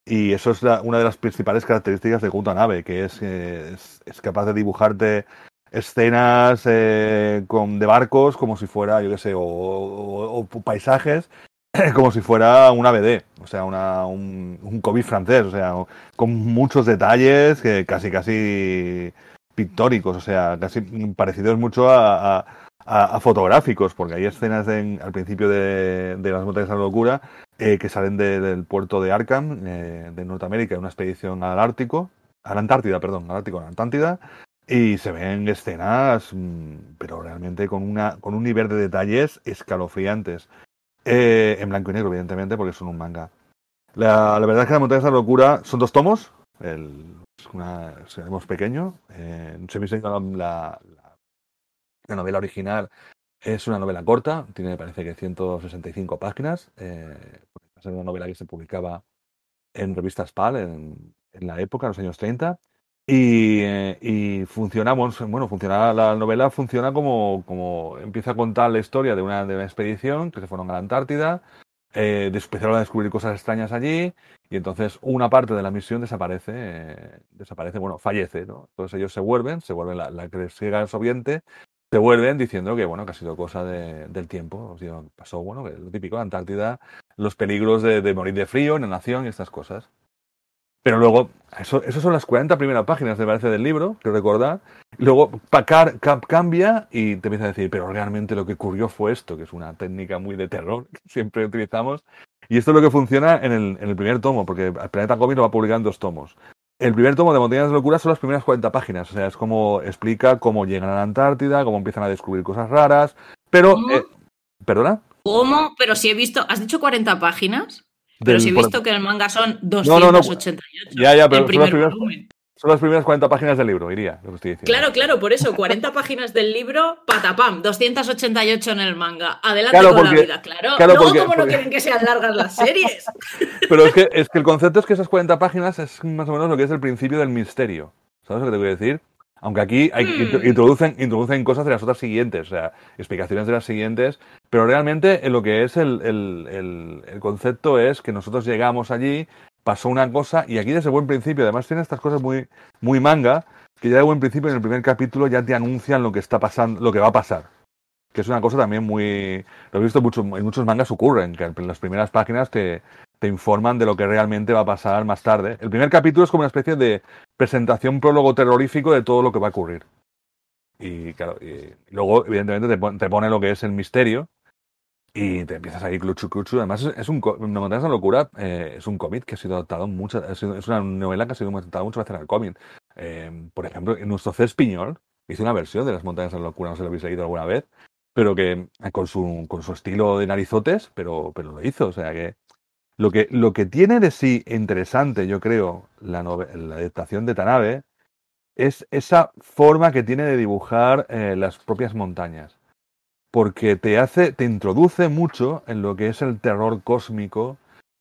Speaker 3: y eso es la- una de las principales características de Gutanabe, que es, eh, es, capaz de dibujarte escenas eh, con, de barcos como si fuera, yo qué sé, o, o- paisajes [clears throat] como si fuera una BD, o sea, una, un, un cómic francés, o sea, con muchos detalles que casi, casi pictóricos, o sea, casi parecidos mucho a- a- a fotográficos, porque hay escenas en- al principio de, de Las Montañas de la Locura eh, que salen de- del puerto de Arkham, eh, de Norteamérica, una expedición al Ártico, a la Antártida, perdón, al Ártico, a la Antártida, y se ven escenas, mm, pero realmente con, una, con un nivel de detalles escalofriantes. Eh, en blanco y negro, evidentemente, porque son un manga. La, la verdad es que Las Montañas de la Locura son dos tomos, el, una, seremos pequeño, eh, se me enseñó la, la, la novela original es una novela corta, tiene me parece que 165 páginas. Eh, es una novela que se publicaba en revistas PAL en, en la época, en los años 30. Y, eh, y funcionamos, bueno, funciona, la novela funciona como, como empieza a contar la historia de una, de una expedición que se fueron a la Antártida, eh, empezaron a descubrir cosas extrañas allí y entonces una parte de la misión desaparece, eh, desaparece, bueno, fallece, ¿no? Entonces ellos se vuelven, se vuelven la, la que llega al soviente, se vuelven diciendo que, bueno, que ha sido cosa de- del tiempo, pasó, bueno, que lo típico, Antártida, los peligros de, de morir de frío, inhalación y estas cosas. Pero luego, eso, eso son las 40 primeras páginas, me parece, del libro, que recordar. Luego Pacar cambia y te empieza a decir, pero realmente lo que ocurrió fue esto, que es una técnica muy de terror que [laughs] siempre utilizamos. Y esto es lo que funciona en el, en el primer tomo, porque el Planeta Cómic lo va a publicar en dos tomos. El primer tomo de Montañas de Locura son las primeras 40 páginas, o sea, es como explica cómo llegan a la Antártida, cómo empiezan a descubrir cosas raras, pero... Eh, ¿Perdona?
Speaker 1: ¿Cómo? Pero si he visto. ¿Has dicho 40 páginas? Pero si he
Speaker 3: por-
Speaker 1: visto que el manga son
Speaker 3: no, no.
Speaker 1: 288.
Speaker 3: Ya, ya, pero
Speaker 1: el
Speaker 3: son las
Speaker 1: primer
Speaker 3: primeras-
Speaker 1: volumen.
Speaker 3: Son las primeras 40 páginas del libro, iría, lo que estoy diciendo.
Speaker 1: Claro, claro, por eso, 40 páginas del libro, patapam, 288 en el manga. Adelante
Speaker 3: Claro,
Speaker 1: con
Speaker 3: porque-
Speaker 1: la vida, claro.
Speaker 3: claro,
Speaker 1: no,
Speaker 3: porque-
Speaker 1: como no quieren que sean largas las series. [laughs]
Speaker 3: Pero es que, es que el concepto es que esas 40 páginas es más o menos lo que es el principio del misterio. ¿Sabes lo que te voy a decir? Aunque aquí hay-
Speaker 1: Hmm.
Speaker 3: intro- introducen, introducen cosas de las otras siguientes, o sea, explicaciones de las siguientes, pero realmente en lo que es el, el- el- el concepto es que nosotros llegamos allí, pasó una cosa, y aquí desde buen principio, además tiene estas cosas muy, muy manga, que ya de buen principio en el primer capítulo ya te anuncian lo que está pasando, lo que va a pasar. que es una cosa también muy... Lo he visto mucho, en muchos mangas ocurren, que en las primeras páginas te, te informan de lo que realmente va a pasar más tarde. El primer capítulo es como una especie de presentación prólogo terrorífico de todo lo que va a ocurrir. Y claro, y luego, evidentemente, te, te, pone lo que es el misterio y te empiezas ahí cluchu cluchu. Además, es, un, una montaña de locura, eh, es un cómic que ha sido adaptado muchas, es una novela que ha sido adaptada muchas veces al cómic. Eh, por ejemplo, en nuestro Cés Piñol hizo una versión de las montañas de la locura, no sé si lo habéis leído alguna vez, pero que con su, con su estilo de narizotes, pero, pero lo hizo. O sea que lo que, lo que tiene de sí interesante, yo creo, la, la adaptación de Tanabe, es esa forma que tiene de dibujar eh, las propias montañas. Porque te hace, te introduce mucho en lo que es el terror cósmico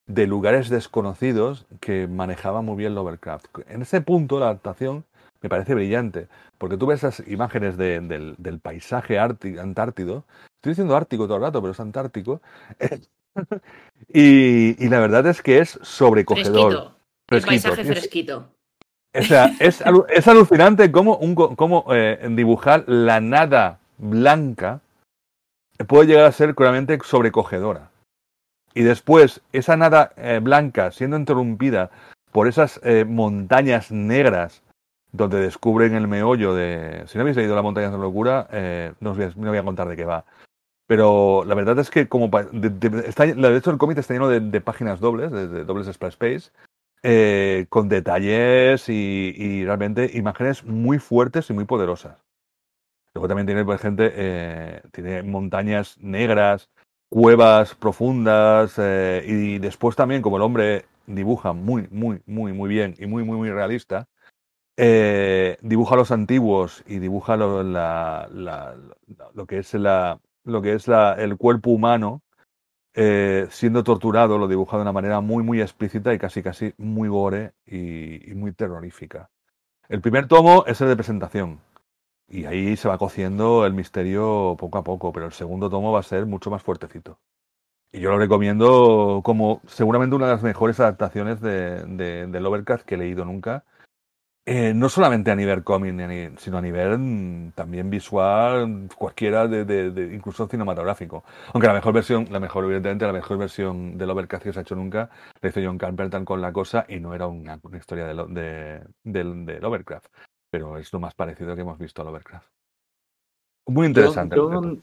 Speaker 3: de lugares desconocidos que manejaba muy bien Lovecraft. En ese punto la adaptación me parece brillante, porque tú ves esas imágenes de, del, del, paisaje antártido, estoy diciendo ártico todo el rato, pero es antártico, [laughs] y, y, la verdad es que es sobrecogedor.
Speaker 1: Fresquito. El paisaje fresquito.
Speaker 3: O sea, es, es alucinante cómo, un, cómo eh, dibujar la nada blanca puede llegar a ser claramente sobrecogedora. Y después, esa nada eh, blanca siendo interrumpida por esas eh, montañas negras donde descubren el meollo de... Si no habéis leído La montaña de la locura, eh, no, os voy a, voy a contar de qué va. Pero la verdad es que como de, de, está, de hecho el cómic está lleno de, páginas dobles, de, dobles splash space, eh, con detalles y, realmente imágenes muy fuertes y muy poderosas. Luego también tiene, por ejemplo, eh, tiene montañas negras, cuevas profundas eh, y después también, como el hombre dibuja muy, muy, muy, muy bien y muy, muy, muy realista, eh, dibuja los antiguos y dibuja lo, lo que es, la, lo que es el cuerpo humano siendo torturado, lo dibuja de una manera muy, muy explícita y casi, casi muy gore y, muy terrorífica. El primer tomo es el de presentación. Y ahí se va cociendo el misterio poco a poco, pero el segundo tomo va a ser mucho más fuertecito. Y yo lo recomiendo como seguramente una de las mejores adaptaciones de, de, de Lovecraft que he leído nunca. Eh, no solamente a nivel cómic, sino a nivel mm, también visual, cualquiera, de, incluso cinematográfico. Aunque la mejor versión, la mejor, evidentemente, la mejor versión de Lovecraft que se ha hecho nunca, la hizo John Carpenter con la cosa y no era una, historia de, de, de, Lovecraft. Pero es lo más parecido que hemos visto a Lovecraft. Muy interesante.
Speaker 2: Yo, yo,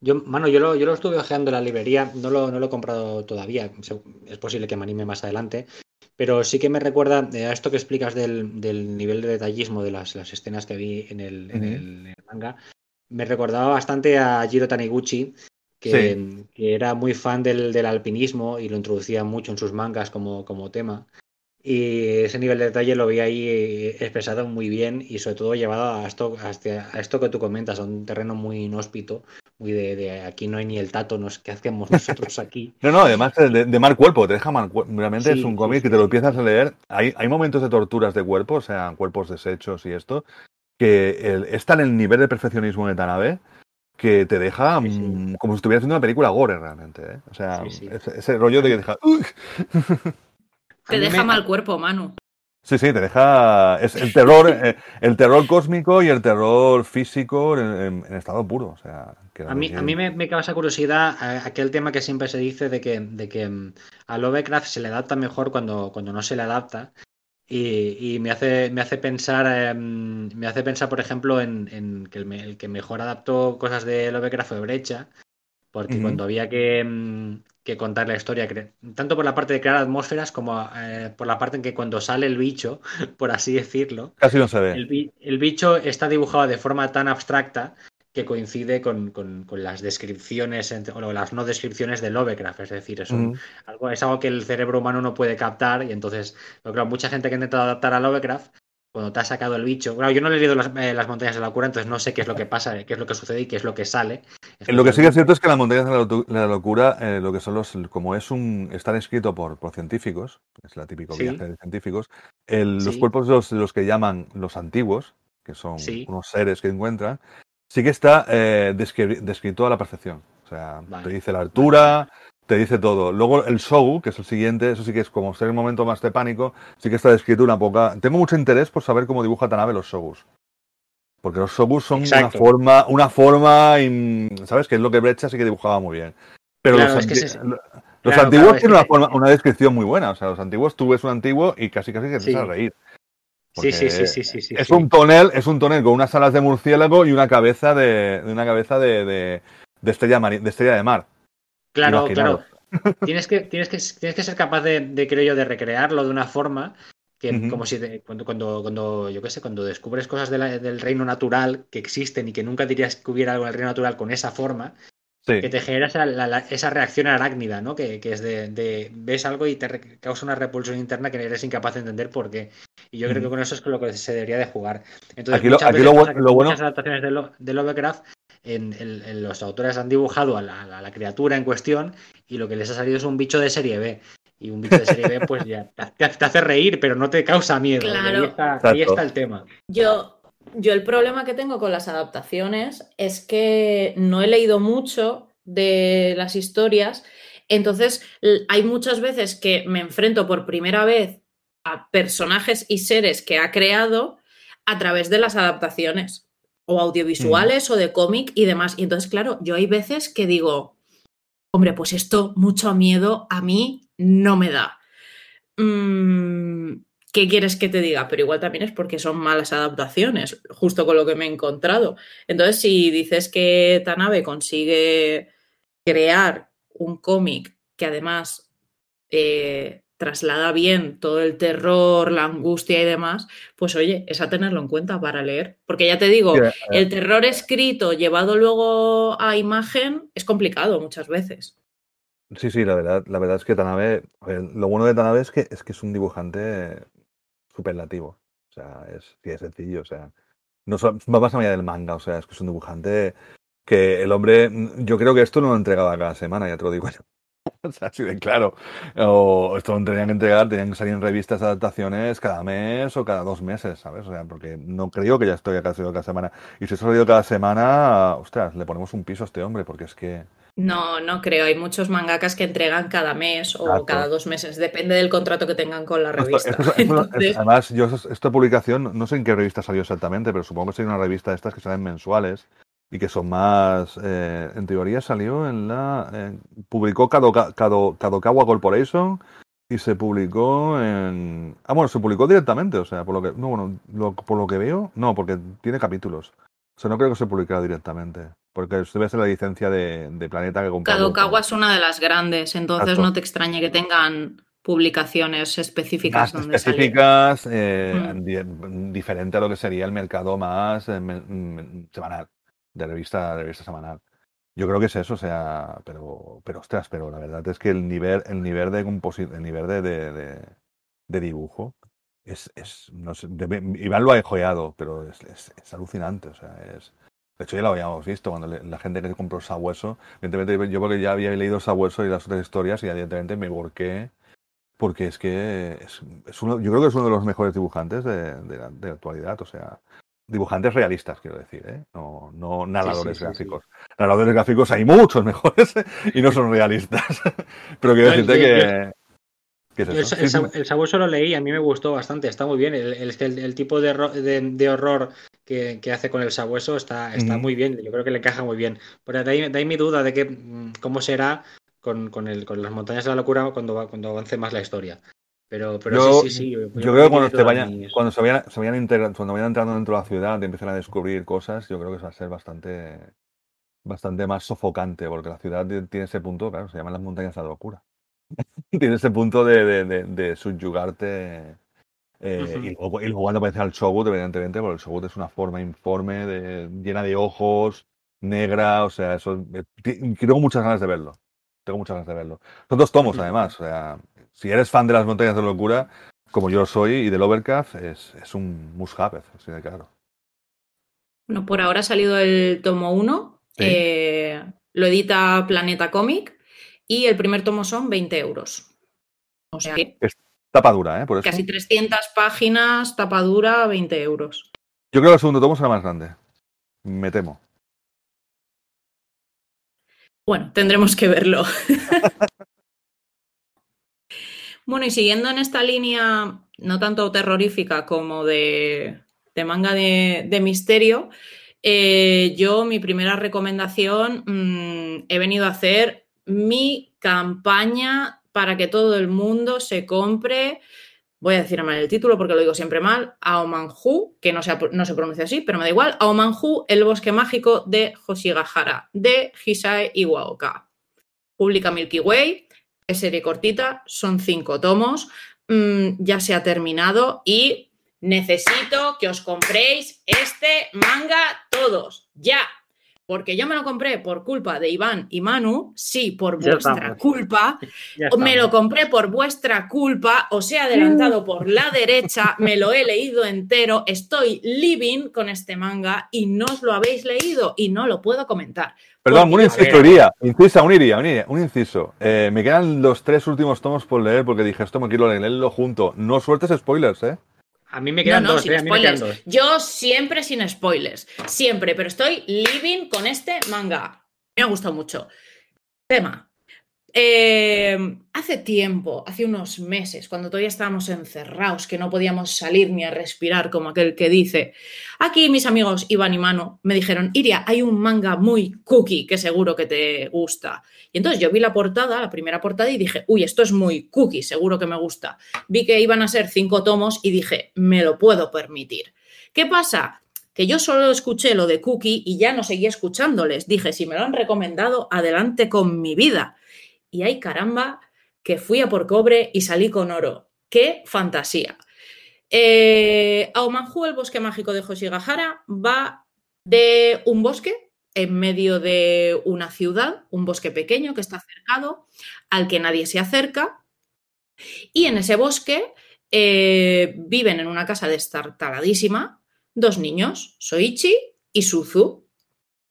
Speaker 2: yo, mano, yo lo, yo lo estuve ojeando en la librería, no lo, no lo he comprado todavía, es posible que me anime más adelante, pero sí que me recuerda a esto que explicas del, del nivel de detallismo de las, las, escenas que vi en el, uh -huh. en, el, en el, manga. Me recordaba bastante a Jiro Taniguchi, que, sí. que era muy fan del, del, alpinismo y lo introducía mucho en sus mangas como, como tema. Y ese nivel de detalle lo vi ahí expresado muy bien y sobre todo llevado a esto, a esto que tú comentas, a un terreno muy inhóspito, muy de, de, aquí no hay ni el tato, nos, ¿qué hacemos nosotros aquí? [laughs]
Speaker 3: no, no, además de, de, mal cuerpo, te deja mal cuerpo. Realmente sí, es un cómic sí, que te lo empiezas a leer. Hay, hay momentos de torturas de cuerpo, o sea, cuerpos deshechos y esto, que el, es tan el nivel de perfeccionismo de Tanabe que te deja sí, mmm, como si estuvieras haciendo una película gore realmente. ¿eh? O sea, ese, ese, rollo de que deja. [laughs]
Speaker 1: Te deja me... mal cuerpo, Manu.
Speaker 3: Sí, sí, te deja. Es el terror, eh, el terror cósmico y el terror físico en, en estado puro. O sea,
Speaker 2: a mí, a mí me, me, causa curiosidad eh, aquel tema que siempre se dice de que, de que mm, a Lovecraft se le adapta mejor cuando, cuando no se le adapta. Y, y me, hace, me hace pensar, eh, me hace pensar, por ejemplo, en, en que el, el, que mejor adaptó cosas de Lovecraft fue Brecha, porque uh -huh. cuando había que, mm, que contar la historia, tanto por la parte de crear atmósferas como eh, por la parte en que cuando sale el bicho, [laughs] por así decirlo,
Speaker 3: casi no se ve.
Speaker 2: El, el bicho está dibujado de forma tan abstracta que coincide con, con, con las descripciones o las no descripciones de Lovecraft, es decir, es, un, algo, es algo que el cerebro humano no puede captar y entonces, claro, mucha gente que ha intentado adaptar a Lovecraft cuando te ha sacado el bicho. Bueno, yo no he leído las, eh, las, montañas de la locura, entonces no sé qué es lo que pasa, qué es lo que sucede y qué es lo que sale.
Speaker 3: Es lo que sí que es cierto es que las montañas de la, locura, eh, lo que son los, como es un, están escrito por, por científicos, es la típico sí. viaje de científicos, el, sí. los cuerpos los, los que llaman los antiguos, que son sí. unos seres que encuentran, sí que está eh, descrito a la percepción. O sea, vale. te dice la altura, vale te dice todo. Luego el show, que es el siguiente, eso sí que es como ser el momento más de pánico, sí que está descrito una poca. Tengo mucho interés por saber cómo dibuja Tanabe los shows. Porque los Shogus son una forma, una forma, in- ¿sabes? Que es lo que Brecha sí que dibujaba muy bien. Pero
Speaker 2: Claro,
Speaker 3: los,
Speaker 2: es que
Speaker 3: los
Speaker 2: claro,
Speaker 3: antiguos
Speaker 2: claro,
Speaker 3: tienen una, forma- una descripción muy buena. O sea, los antiguos, tú ves un antiguo y casi casi que te
Speaker 2: Sí.
Speaker 3: empiezas a reír.
Speaker 2: Sí, sí, sí, sí, sí, sí,
Speaker 3: Es un tonel, es un tonel con unas alas de murciélago y una cabeza de, una cabeza de, de, de estrella de estrella de mar.
Speaker 2: Claro, claro. Tienes que, tienes que, tienes que ser capaz de, de, creo yo, de recrearlo de una forma que, como si te- cuando, cuando, cuando, yo qué sé, cuando descubres cosas de la- del reino natural que existen y que nunca dirías que hubiera algo en el reino natural con esa forma,
Speaker 3: Sí.
Speaker 2: que te genera esa, la- la- esa reacción arácnida, ¿no? Que, que es de, de- ves algo y te causa una repulsión interna que eres incapaz de entender por qué. Y yo creo que con eso es con lo que se debería de jugar. Entonces,
Speaker 3: Aquí lo- aquí lo bueno-
Speaker 2: muchas adaptaciones de, Lo- de Lovecraft, en, en- en los autores han dibujado a la, a la criatura en cuestión y lo que les ha salido es un bicho de serie B. Y un bicho de serie B, pues ya te, te hace reír, pero no te causa miedo. Y
Speaker 1: Claro.
Speaker 2: Ahí está, ahí está el tema.
Speaker 1: Yo, yo el problema que tengo con las adaptaciones es que no he leído mucho de las historias, entonces hay muchas veces que me enfrento por primera vez a personajes y seres que ha creado a través de las adaptaciones, o audiovisuales, o de cómic y demás. Y entonces, claro, yo hay veces que digo, hombre, pues esto mucho miedo a mí no me da. Mm, ¿Qué quieres que te diga? Pero igual también es porque son malas adaptaciones, justo con lo que me he encontrado. Entonces, si dices que Tanabe consigue crear un cómic que además eh, traslada bien todo el terror, la angustia y demás, pues oye, es a tenerlo en cuenta para leer. Porque ya te digo, el terror escrito llevado luego a imagen es complicado muchas veces.
Speaker 3: Sí, sí, la verdad, la verdad es que Tanabe, lo bueno de Tanabe es que es que es un dibujante superlativo. O sea, es, es sencillo, o sea, no va más allá del manga, o sea, es que es un dibujante que el hombre, yo creo que esto no lo entregaba cada semana, ya te lo digo yo. [laughs] O sea, así de claro. O esto lo tenían que entregar, tenían que salir en revistas adaptaciones cada mes o cada dos meses, ¿sabes? O sea, porque no creo que ya estoy acá salido cada semana. Y si eso ha salido cada semana, ostras, le ponemos un piso a este hombre, porque es que.
Speaker 1: No, no creo. Hay muchos mangakas que entregan cada mes o
Speaker 3: Exacto.
Speaker 1: cada dos meses. Depende del contrato que tengan con la revista.
Speaker 3: esto es- esto-
Speaker 1: Entonces,
Speaker 3: además, yo es- esta publicación, no sé en qué revista salió exactamente, pero supongo que sería una revista de estas que salen mensuales y que son más. eh, en teoría salió en la. eh, publicó Kadoka- Kado- Kadokawa Corporation y se publicó en. Ah, bueno, se publicó directamente, o sea, por lo que. No, bueno, lo- por lo que veo, no, porque tiene capítulos. O sea, no creo que se publicara directamente. Porque debe ser la licencia de, de Planeta que compró.
Speaker 1: Kadokawa es una de las grandes, entonces
Speaker 3: Exacto.
Speaker 1: no te extrañe que tengan publicaciones específicas
Speaker 3: más
Speaker 1: donde
Speaker 3: específicas, eh,
Speaker 1: Mm.
Speaker 3: di- diferente a lo que sería el mercado más eh, mm, semanal, de revista, de revista semanal. Yo creo que es eso, o sea, pero, pero ostras, pero la verdad es que el nivel, el nivel de el nivel de, de, de- de dibujo es, es no sé, Iván lo ha joyado, pero es, es, es alucinante, o sea, es. De hecho, ya lo habíamos visto cuando le- la gente que compró Sabueso. Evidentemente, yo porque ya había leído Sabueso y las otras historias, y evidentemente me volqué porque es que es, es uno, yo creo que es uno de los mejores dibujantes de, de la, de la actualidad, o sea, dibujantes realistas, quiero decir, ¿eh? no, no narradores
Speaker 2: sí, sí, sí.
Speaker 3: gráficos. Narradores gráficos hay muchos mejores [laughs] y no son realistas. [laughs] Pero quiero
Speaker 2: No,
Speaker 3: decirte que... ¿Qué es
Speaker 2: El, sabueso lo leí, a mí me gustó bastante, está muy bien. El, el- tipo de, horror- de, de horror que, que hace con el sabueso está, está muy bien, yo creo que le encaja muy bien. Pero de ahí, de ahí mi duda de que mm, cómo será con, con, el, con las montañas de la locura cuando, va- cuando avance más la historia. Pero, pero
Speaker 3: Yo-
Speaker 2: sí, sí, sí.
Speaker 3: Yo
Speaker 2: por
Speaker 3: creo que cuando, te vayan,
Speaker 2: mis-
Speaker 3: cuando se vayan, se vayan cuando vayan entrando dentro de la ciudad y empiecen a descubrir cosas, yo creo que eso va a ser bastante, bastante más sofocante, porque la ciudad tiene ese punto, claro, se llaman las montañas de la locura. [laughs] tiene ese punto de, de, de, de subyugarte. eh, y, luego, y luego cuando aparece el Shogut, evidentemente, porque el Shogut es una forma informe, de, llena de ojos, negra, o sea, eso. eh, Tengo muchas ganas de verlo. Tengo muchas ganas de verlo. Son dos tomos, además. O sea, si eres fan de las montañas de locura, como yo soy, y del Overcraft, es, es un must have, así de claro.
Speaker 1: Bueno, por ahora ha salido el tomo 1,
Speaker 3: Sí.
Speaker 1: eh, lo edita Planeta Comic y el primer tomo son 20 euros. O sea, que
Speaker 3: Tapa dura, ¿eh? Por eso.
Speaker 1: casi 300 páginas, tapadura, 20 euros.
Speaker 3: Yo creo que el segundo tomo será más grande. Me temo.
Speaker 1: Bueno, tendremos que verlo. [laughs] bueno, y siguiendo en esta línea, no tanto terrorífica como de manga de, misterio, eh, yo mi primera recomendación mm, he venido a hacer mi campaña para que todo el mundo se compre voy a decir mal el título porque lo digo siempre mal, Aomanju, que no se, no se pronuncia así, pero me da igual, Aomanju, el bosque mágico de Hoshigahara, de Hisae Iwaoka. Publica Milky Way, es serie cortita, son cinco tomos, mm, ya se ha terminado y necesito que os compréis este manga todos, ya. Porque yo me lo compré por culpa de Iván y Manu, sí, por vuestra culpa. [laughs] Me lo compré por vuestra culpa, os he adelantado por la derecha, me lo he leído entero, estoy living con este manga y no os lo habéis leído y no lo puedo comentar.
Speaker 3: Perdón, un inciso, iría, inciso, un iría, un, inciso. Eh, me quedan los tres últimos tomos por leer porque dije, esto me quiero leerlo junto. No sueltes spoilers, ¿eh?
Speaker 2: A mí me quedan, dos, ¿eh?
Speaker 1: Yo siempre sin spoilers, siempre, pero estoy living con este manga. Me ha gustado mucho. Tema. Eh, hace tiempo, hace unos meses, cuando todavía estábamos encerrados, que no podíamos salir ni a respirar, como aquel que dice, aquí mis amigos Iván y Mano me dijeron, Iria, hay un manga muy cookie que seguro que te gusta. Y entonces yo vi la portada, la primera portada, y dije, uy, esto es muy cookie, seguro que me gusta. Vi que iban a ser cinco tomos y dije, me lo puedo permitir. ¿Qué pasa? que yo solo escuché lo de Cookie y ya no seguí escuchándoles. Dije, si me lo han recomendado, adelante con mi vida y ay caramba, que fui a por cobre y salí con oro. ¡Qué fantasía! Eh, el bosque mágico de Hoshigahara, va de un bosque en medio de una ciudad, un bosque pequeño que está cercado, al que nadie se acerca. Y en ese bosque eh, viven en una casa destartaladísima dos niños, Soichi y Suzu.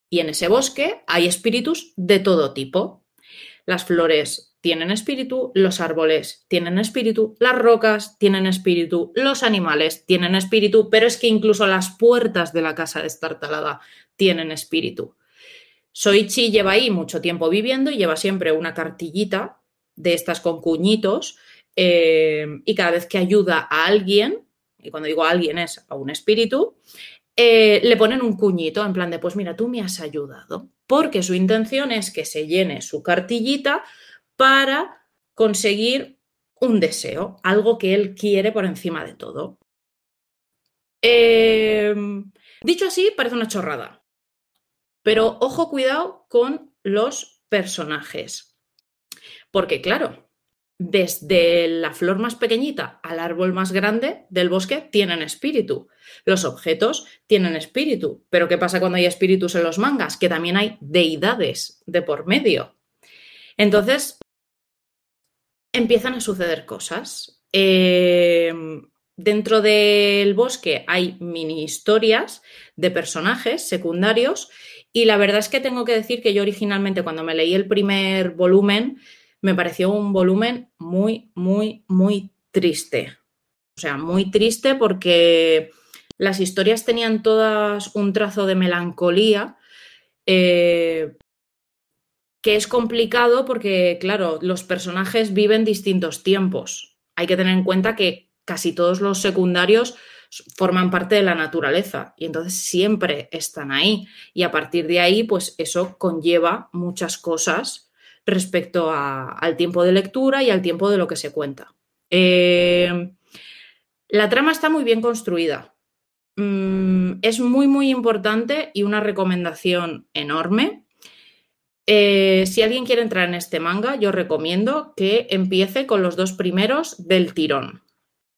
Speaker 1: Y en ese bosque hay espíritus de todo tipo. Las flores tienen espíritu, los árboles tienen espíritu, las rocas tienen espíritu, los animales tienen espíritu, pero es que incluso las puertas de la casa destartalada tienen espíritu. Soichi lleva ahí mucho tiempo viviendo y lleva siempre una cartillita de estas con cuñitos eh, y cada vez que ayuda a alguien, y cuando digo a alguien es a un espíritu, eh, le ponen un cuñito en plan de, pues mira, tú me has ayudado, porque su intención es que se llene su cartillita para conseguir un deseo, algo que él quiere por encima de todo. Em, dicho así, parece una chorrada, pero ojo cuidado con los personajes, porque claro, desde la flor más pequeñita al árbol más grande del bosque tienen espíritu. Los objetos tienen espíritu. Pero ¿qué pasa cuando hay espíritus en los mangas? Que también hay deidades de por medio. Entonces, empiezan a suceder cosas. Em, dentro del bosque hay mini historias de personajes secundarios y la verdad es que tengo que decir que yo originalmente cuando me leí el primer volumen me pareció un volumen muy, muy, muy triste. O sea, muy triste porque las historias tenían todas un trazo de melancolía, eh, que es complicado porque, claro, los personajes viven distintos tiempos. Hay que tener en cuenta que casi todos los secundarios forman parte de la naturaleza y entonces siempre están ahí. Y a partir de ahí, pues eso conlleva muchas cosas respecto al tiempo de lectura y al tiempo de lo que se cuenta. Eh, la trama está muy bien construida. Mm, es muy, muy importante y una recomendación enorme. Eh, si alguien quiere entrar en este manga, yo recomiendo que empiece con los dos primeros del tirón,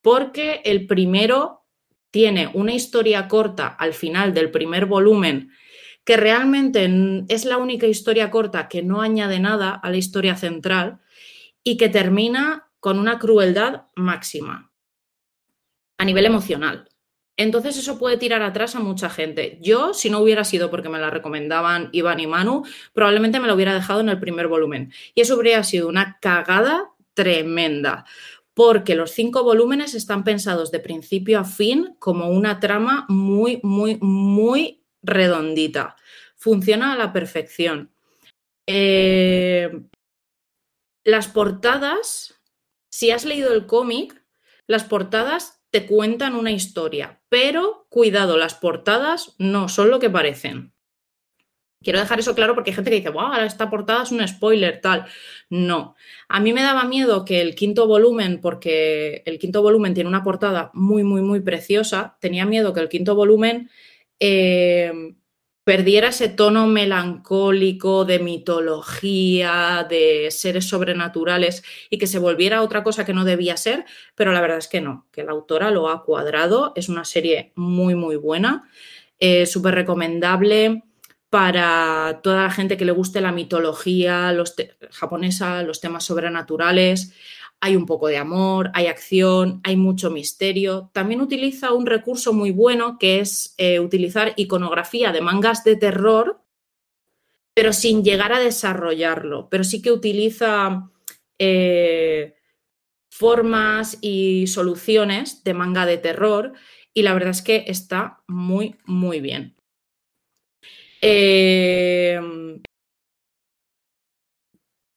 Speaker 1: porque el primero tiene una historia corta al final del primer volumen que realmente es la única historia corta que no añade nada a la historia central y que termina con una crueldad máxima a nivel emocional. Entonces eso puede tirar atrás a mucha gente. Yo, si no hubiera sido porque me la recomendaban Iván y Manu, probablemente me lo hubiera dejado en el primer volumen. Y eso habría sido una cagada tremenda, porque los cinco volúmenes están pensados de principio a fin como una trama muy, muy, muy redondita. Funciona a la perfección. Eh, las portadas, si has leído el cómic, las portadas te cuentan una historia, pero cuidado, las portadas no son lo que parecen. Quiero dejar eso claro porque hay gente que dice, wow, esta portada es un spoiler, tal. No. A mí me daba miedo que el quinto volumen, porque el quinto volumen tiene una portada muy, muy, muy preciosa, tenía miedo que el quinto volumen eh, perdiera ese tono melancólico de mitología, de seres sobrenaturales y que se volviera otra cosa que no debía ser, pero la verdad es que no, que la autora lo ha cuadrado, es una serie muy, muy buena, eh, súper recomendable para toda la gente que le guste la mitología los japonesa, los temas sobrenaturales hay un poco de amor, hay acción, hay mucho misterio. También utiliza un recurso muy bueno que es eh, utilizar iconografía de mangas de terror, pero sin llegar a desarrollarlo. Pero sí que utiliza eh, formas y soluciones de manga de terror y la verdad es que está muy, muy bien. Eh,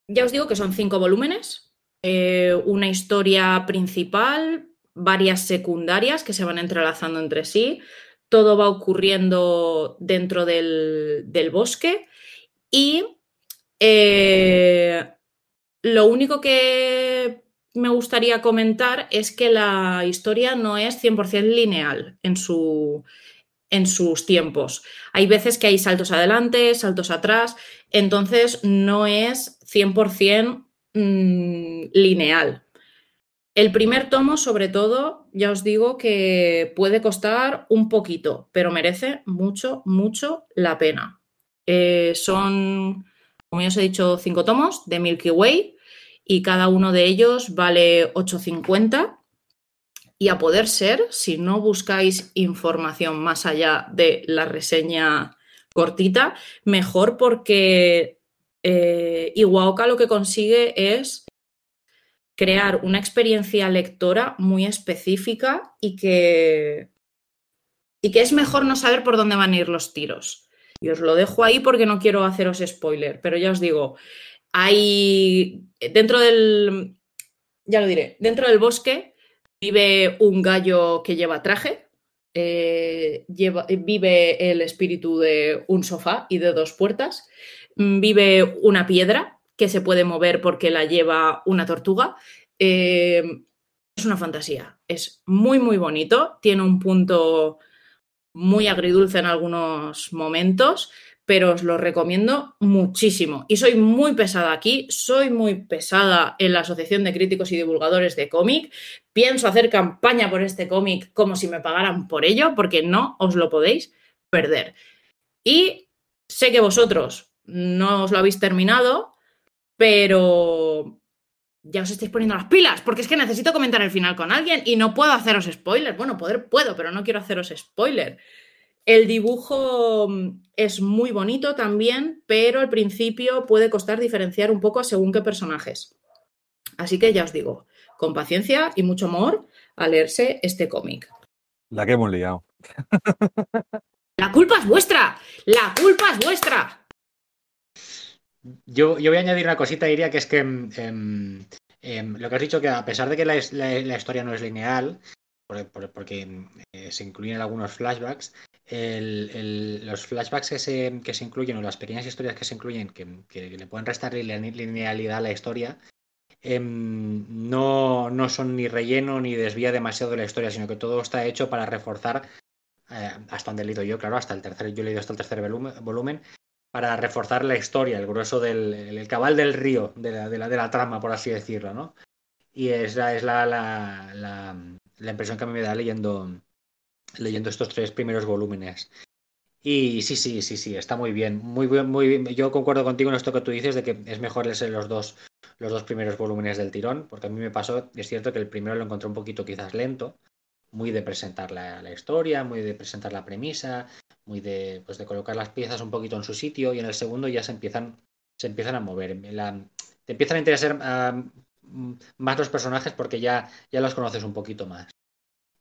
Speaker 1: ya os digo que son cinco volúmenes, eh, una historia principal, varias secundarias que se van entrelazando entre sí, todo va ocurriendo dentro del, bosque y eh, lo único que me gustaría comentar es que la historia no es 100% lineal en, su, en sus tiempos. Hay veces que hay saltos adelante, saltos atrás, entonces no es 100% Mm, lineal. El primer tomo, sobre todo, ya os digo que puede costar un poquito, pero merece mucho, mucho la pena. Eh, son, como ya os he dicho, cinco tomos de Milky Way y cada uno de ellos vale 8,50. Y a poder ser, si no buscáis información más allá de la reseña cortita, mejor porque eh, lo que consigue es crear una experiencia lectora muy específica y que, y que es mejor no saber por dónde van a ir los tiros. Y os lo dejo ahí porque no quiero haceros spoiler, pero ya os digo, hay dentro del, ya lo diré, dentro del bosque vive un gallo que lleva traje, eh, vive el espíritu de un sofá y de dos puertas vive una piedra que se puede mover porque la lleva una tortuga. Eh, es una fantasía. Es muy, muy bonito. Tiene un punto muy agridulce en algunos momentos, pero os lo recomiendo muchísimo. Y soy muy pesada aquí, soy muy pesada en la Asociación de Críticos y Divulgadores de Cómic. Pienso hacer campaña por este cómic como si me pagaran por ello, porque no os lo podéis perder. Y sé que vosotros no os lo habéis terminado, pero ya os estáis poniendo las pilas, porque es que necesito comentar el final con alguien y no puedo haceros spoiler. Bueno, poder puedo, pero no quiero haceros spoiler. El dibujo mm, es muy bonito también, pero al principio puede costar diferenciar un poco según qué personajes. Así que ya os digo, con paciencia y mucho amor a leerse este cómic.
Speaker 3: La que hemos liado. [laughs]
Speaker 1: La culpa es vuestra. La culpa es vuestra.
Speaker 2: Yo, voy a añadir una cosita, diría que es que em, em, em, lo que has dicho, que a pesar de que la, historia no es lineal, porque, eh, se incluyen algunos flashbacks, los flashbacks que se, que se, incluyen o las pequeñas historias que se incluyen que, le pueden restar linealidad a la historia, no, no, son ni relleno ni desvía demasiado de la historia, sino que todo está hecho para reforzar, eh, hasta donde he leído yo, claro, hasta el tercer, yo he leído hasta el tercer volumen, para reforzar la historia, el grueso del el cabal del río, de la, de la, trama, por así decirlo, ¿no? Y es, la, la, la, la, impresión que a mí me da leyendo, leyendo estos tres primeros volúmenes. Y sí, sí, sí, sí, está muy bien. Muy bien, muy bien. Yo concuerdo contigo en esto que tú dices de que es mejor leer los dos, los dos primeros volúmenes del tirón, porque a mí me pasó, es cierto que el primero lo encontré un poquito quizás lento, muy de presentar la, la historia, muy de presentar la premisa, muy de, pues de colocar las piezas un poquito en su sitio y en el segundo ya se empiezan, se empiezan a mover. te empiezan a interesar ah, más los personajes porque ya, ya los conoces un poquito más.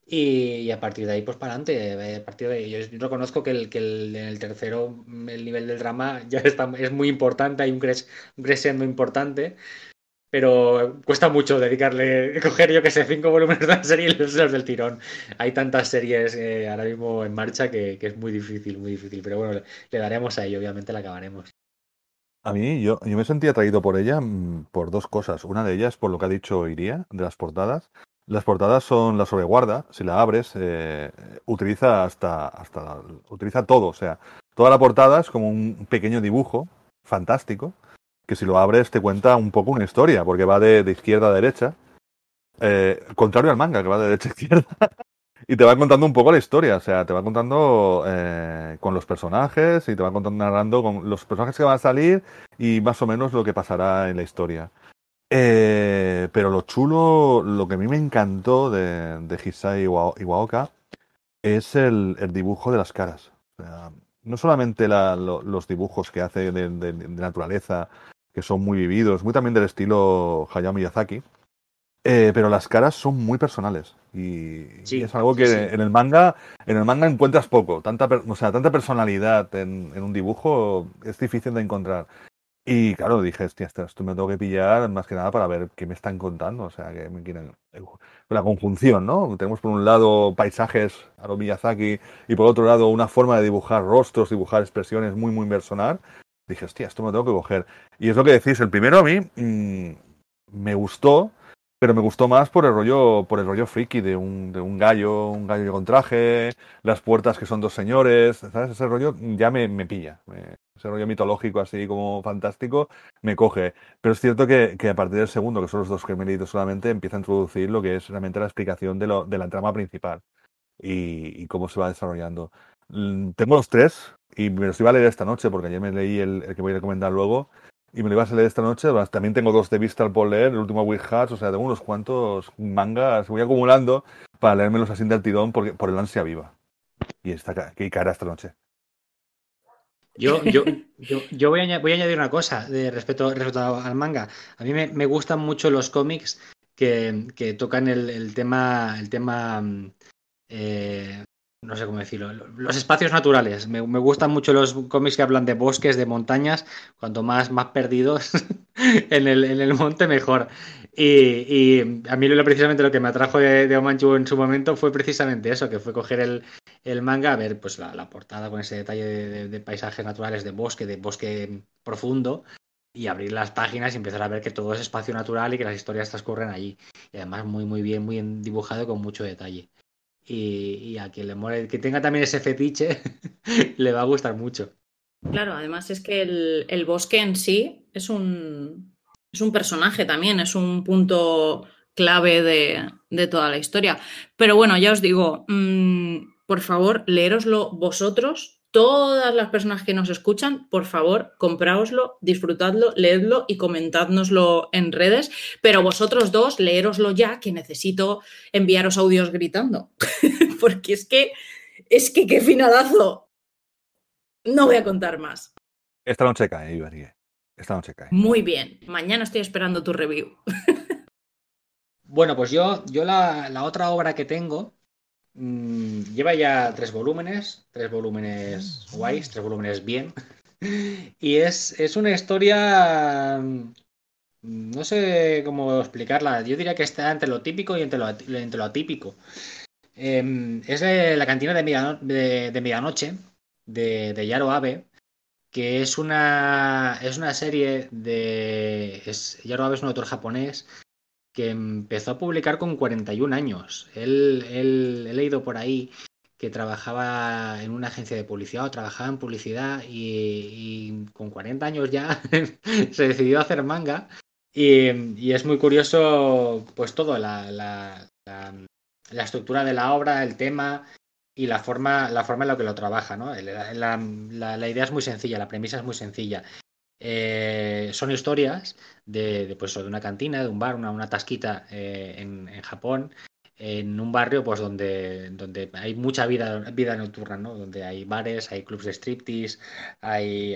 Speaker 2: Y, a partir de ahí, pues para adelante. Eh, a partir de yo reconozco que, el, que el, en el tercero el nivel del drama ya está, es muy importante, hay un, un crescendo importante. Pero cuesta mucho dedicarle, [laughs] coger yo que sé, cinco volúmenes de la serie y los del tirón. Hay tantas series eh, ahora mismo en marcha que, es muy difícil, muy difícil. Pero bueno, le, daremos a ello, obviamente la acabaremos.
Speaker 3: A mí, yo, yo me sentía atraído por ella mm, por dos cosas. Una de ellas, por lo que ha dicho Iría, de las portadas. Las portadas son la sobreguarda. Si la abres, eh, utiliza hasta, hasta, utiliza todo. O sea, toda la portada es como un pequeño dibujo fantástico que si lo abres te cuenta un poco una historia, porque va de, izquierda a derecha, eh, contrario al manga, que va de derecha a izquierda, [laughs] y te va contando un poco la historia, o sea, te va contando eh, con los personajes y te va contando, narrando con los personajes que van a salir y más o menos lo que pasará en la historia. Eh, pero lo chulo, lo que a mí me encantó de, de Hisai Iwaoka es el, el, dibujo de las caras. No solamente la, los dibujos que hace de, naturaleza que son muy vividos, muy también del estilo Hayao Miyazaki. Eh, pero las caras son muy personales y, es algo que en el manga en el manga encuentras poco tanta o sea tanta personalidad en, un dibujo es difícil de encontrar. Y claro dije hostia esto me tengo que pillar más que nada para ver qué me están contando o sea que me quieren la conjunción no tenemos por un lado paisajes a lo Miyazaki y por otro lado una forma de dibujar rostros dibujar expresiones muy muy personal dije, hostia, esto me lo tengo que coger. Y es lo que decís, el primero a mí mmm, me gustó, pero me gustó más por el rollo, por el rollo friki de un, de un gallo, un gallo con traje, las puertas que son dos señores, ¿sabes? Ese rollo ya me, me pilla. Ese rollo mitológico así como fantástico me coge. Pero es cierto que, que, a partir del segundo, que son los dos que me he leído solamente, empieza a introducir lo que es realmente la explicación de, lo, de la trama principal y, y cómo se va desarrollando. Mm, tengo los tres, y me los iba a leer esta noche, porque ayer me leí el, que voy a recomendar luego, y me lo iba a leer esta noche. También tengo dos de vista por leer, el último Weird Hats, o sea, tengo unos cuantos mangas, voy acumulando para leérmelos así del tirón porque, por el ansia viva. Y está que cara esta noche.
Speaker 2: Yo, [laughs] yo, yo, yo voy, a, voy, a, añadir una cosa de respecto, respecto al manga. A mí me, me gustan mucho los cómics que, que tocan el, el, tema, el tema mm, eh, no sé cómo decirlo, los espacios naturales. Me, gustan mucho los cómics que hablan de bosques, de montañas. Cuanto más, más perdidos [laughs] en, el, en el monte, mejor. Y, a mí precisamente lo que me atrajo de, de Omanchu en su momento fue precisamente eso, que fue coger el, el manga, a ver pues la, portada con ese detalle de, de, paisajes naturales, de bosque, de bosque profundo, y abrir las páginas y empezar a ver que todo es espacio natural y que las historias transcurren allí. Y además muy, muy bien, muy bien dibujado con mucho detalle y, a quien le muere, que tenga también ese fetiche, [laughs] le va a gustar mucho.
Speaker 1: Claro, además es que el, el, bosque en sí es un, es un personaje también, es un punto clave de, de toda la historia. Pero bueno, ya os digo, mmm, por favor, leeroslo vosotros todas las personas que nos escuchan, por favor, compráoslo, disfrutadlo, leedlo y comentádnoslo en redes. Pero vosotros dos, leeroslo ya, que necesito enviaros audios gritando. [laughs] Porque es que, es que qué finalazo. No voy a contar más.
Speaker 3: Esta noche cae, Iberie. Esta noche cae.
Speaker 1: Muy bien. Mañana estoy esperando tu review. [laughs]
Speaker 2: bueno, pues yo, yo la, la otra obra que tengo Mm, lleva ya tres volúmenes, tres volúmenes guays, tres volúmenes bien. [laughs] Y es, es una historia. Mm, no sé cómo explicarla. Yo diría que está entre lo típico y entre lo, entre lo atípico. Eh, es la cantina de, mediano, de, de medianoche de, Yaro Abe, que es una, es una serie de. Yaro Abe es un autor japonés que empezó a publicar con 41 años. Él, he leído por ahí que trabajaba en una agencia de publicidad o trabajaba en publicidad y, con 40 años ya [laughs] se decidió a hacer manga. Y, es muy curioso, pues todo, la, la, estructura de la obra, el tema y la forma, la forma en la que lo trabaja. ¿no? la idea es muy sencilla, la premisa es muy sencilla. Eh, son historias de, pues, de, una cantina, de un bar, una, una tasquita eh, en, en, Japón, en un barrio pues donde, donde hay mucha vida, vida nocturna, ¿no? donde hay bares, hay clubs de striptease, hay,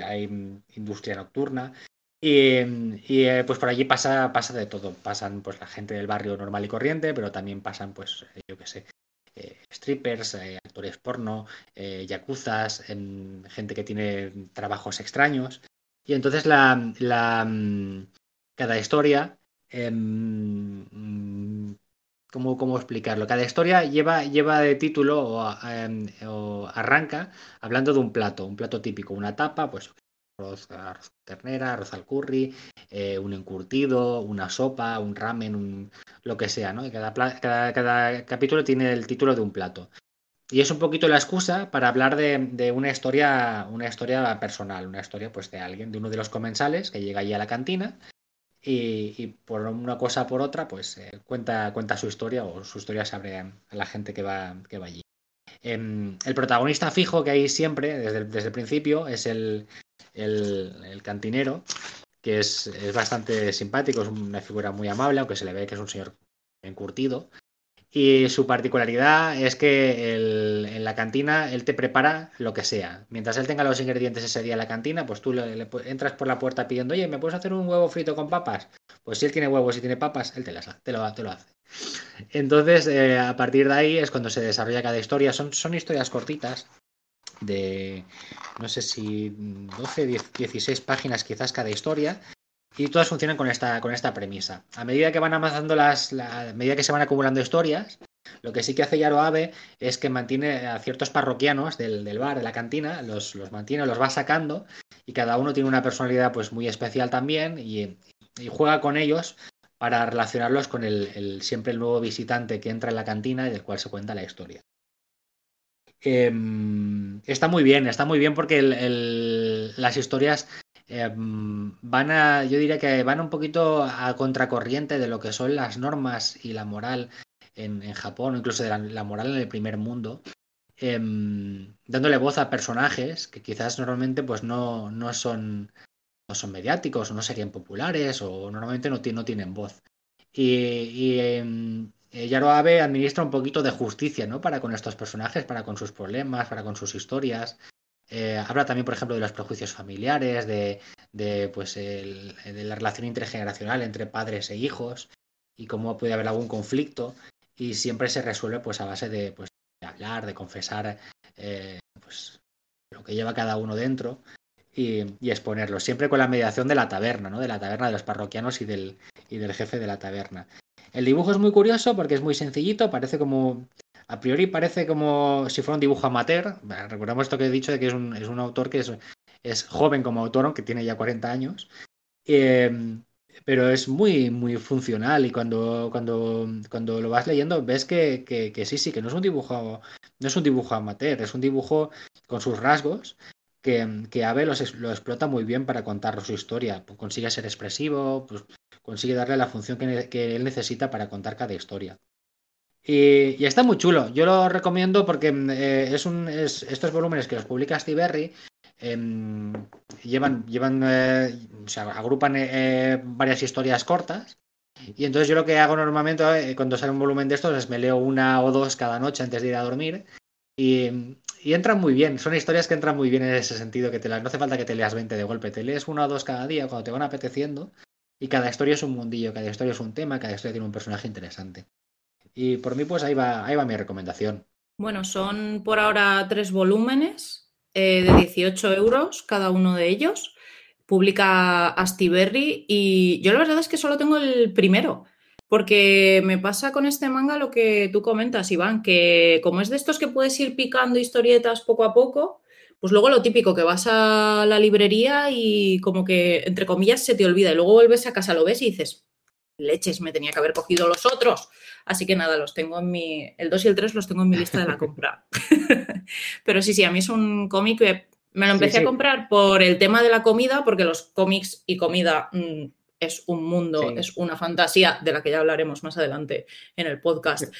Speaker 2: industria nocturna. Y, y eh, pues por allí pasa, pasa de todo. Pasan pues la gente del barrio normal y corriente, pero también pasan, pues, yo qué sé, strippers, actores porno, eh, yakuzas, gente que tiene trabajos extraños. Y entonces la, la, mm, cada historia Em, mm, ¿cómo, ¿Cómo explicarlo? Cada historia lleva, lleva de título o, em, o, arranca hablando de un plato, un plato típico, una tapa, pues arroz, arroz ternera, arroz al curry, eh, un encurtido, una sopa, un ramen, un, lo que sea, ¿no? Y cada, cada capítulo tiene el título de un plato. Y es un poquito la excusa para hablar de, de, una historia, una historia personal, una historia pues de alguien, de uno de los comensales que llega allí a la cantina y, y por una cosa por otra, pues eh, cuenta, cuenta su historia o su historia se abre a la gente que va, que va allí. Eh, el protagonista fijo que hay siempre, desde, desde el principio, es el, el, el cantinero, que es, es, bastante simpático, es una figura muy amable, aunque se le ve que es un señor encurtido. Y su particularidad es que en la cantina él te prepara lo que sea. Mientras él tenga los ingredientes ese día en la cantina, pues tú le, le, entras por la puerta pidiendo, oye, ¿me puedes hacer un huevo frito con papas? Pues si él tiene huevos y tiene papas, él te, las, te, lo, te lo hace. Entonces, eh, a partir de ahí es cuando se desarrolla cada historia. Son, son historias cortitas, de no sé si 12, 10, 16 páginas quizás cada historia y todas funcionan con esta, con esta premisa. A medida que van avanzando las, la, a medida que se van acumulando historias, lo que sí que hace Yaro Abe es que mantiene a ciertos parroquianos del, del bar, de la cantina, los, los, mantiene, los va sacando y cada uno tiene una personalidad pues muy especial también y, juega con ellos para relacionarlos con el, siempre el nuevo visitante que entra en la cantina y del cual se cuenta la historia. Eh, está muy bien, está muy bien porque las historias eh, van a, yo diría que van un poquito a contracorriente de lo que son las normas y la moral en, Japón, o incluso de la, moral en el primer mundo, eh, dándole voz a personajes que quizás normalmente pues no, no, son, no son mediáticos o no serían populares o normalmente no, no tienen voz. Y, y eh, Yaro Abe administra un poquito de justicia, ¿no? Para con estos personajes, para con sus problemas, para con sus historias. Eh, habla también, por ejemplo, de los prejuicios familiares, de, de pues, de la relación intergeneracional entre padres e hijos y cómo puede haber algún conflicto y siempre se resuelve pues a base de, pues, hablar, de confesar eh, pues, lo que lleva cada uno dentro y, y, exponerlo, siempre con la mediación de la taberna, ¿no? de la taberna de los parroquianos y del, y del jefe de la taberna. El dibujo es muy curioso porque es muy sencillito, parece como a priori parece como si fuera un dibujo amateur. Recordamos esto que he dicho de que es un, es un autor que es, es, joven como autor, aunque tiene ya 40 años. Eh, pero es muy, muy funcional y cuando, cuando, cuando lo vas leyendo ves que, que, sí, sí, que no es un dibujo, no es un dibujo amateur, es un dibujo con sus rasgos que, que los, lo explota muy bien para contar su historia. Consigue ser expresivo, pues, consigue darle la función que, que él necesita para contar cada historia. Y, está muy chulo. Yo lo recomiendo porque eh, es un, es, estos volúmenes que los publica Stiberry eh, llevan, llevan eh, agrupan eh, varias historias cortas. Y entonces yo lo que hago normalmente cuando sale un volumen de estos es me leo una o dos cada noche antes de ir a dormir. Y, y, entran muy bien. Son historias que entran muy bien en ese sentido, que te las, no hace falta que te leas 20 de golpe. Te lees una o dos cada día cuando te van apeteciendo. Y cada historia es un mundillo, cada historia es un tema, cada historia tiene un personaje interesante. Y por mí, pues ahí va, ahí va mi recomendación.
Speaker 1: Bueno, son por ahora tres volúmenes eh, de 18 euros cada uno de ellos. Publica Astiberri y yo la verdad es que solo tengo el primero. Porque me pasa con este manga lo que tú comentas, Iván, que como es de estos que puedes ir picando historietas poco a poco, pues luego lo típico, que vas a la librería y como que, entre comillas, se te olvida y luego vuelves a casa, lo ves y dices, leches, me tenía que haber cogido los otros. Así que nada, los tengo en mi. El 2 y el 3 los tengo en mi lista de la compra. [laughs] Pero sí, sí, a mí es un cómic que me lo empecé sí, sí. a comprar por el tema de la comida, porque los cómics y comida mmm, es un mundo, sí. es una fantasía de la que ya hablaremos más adelante en el podcast.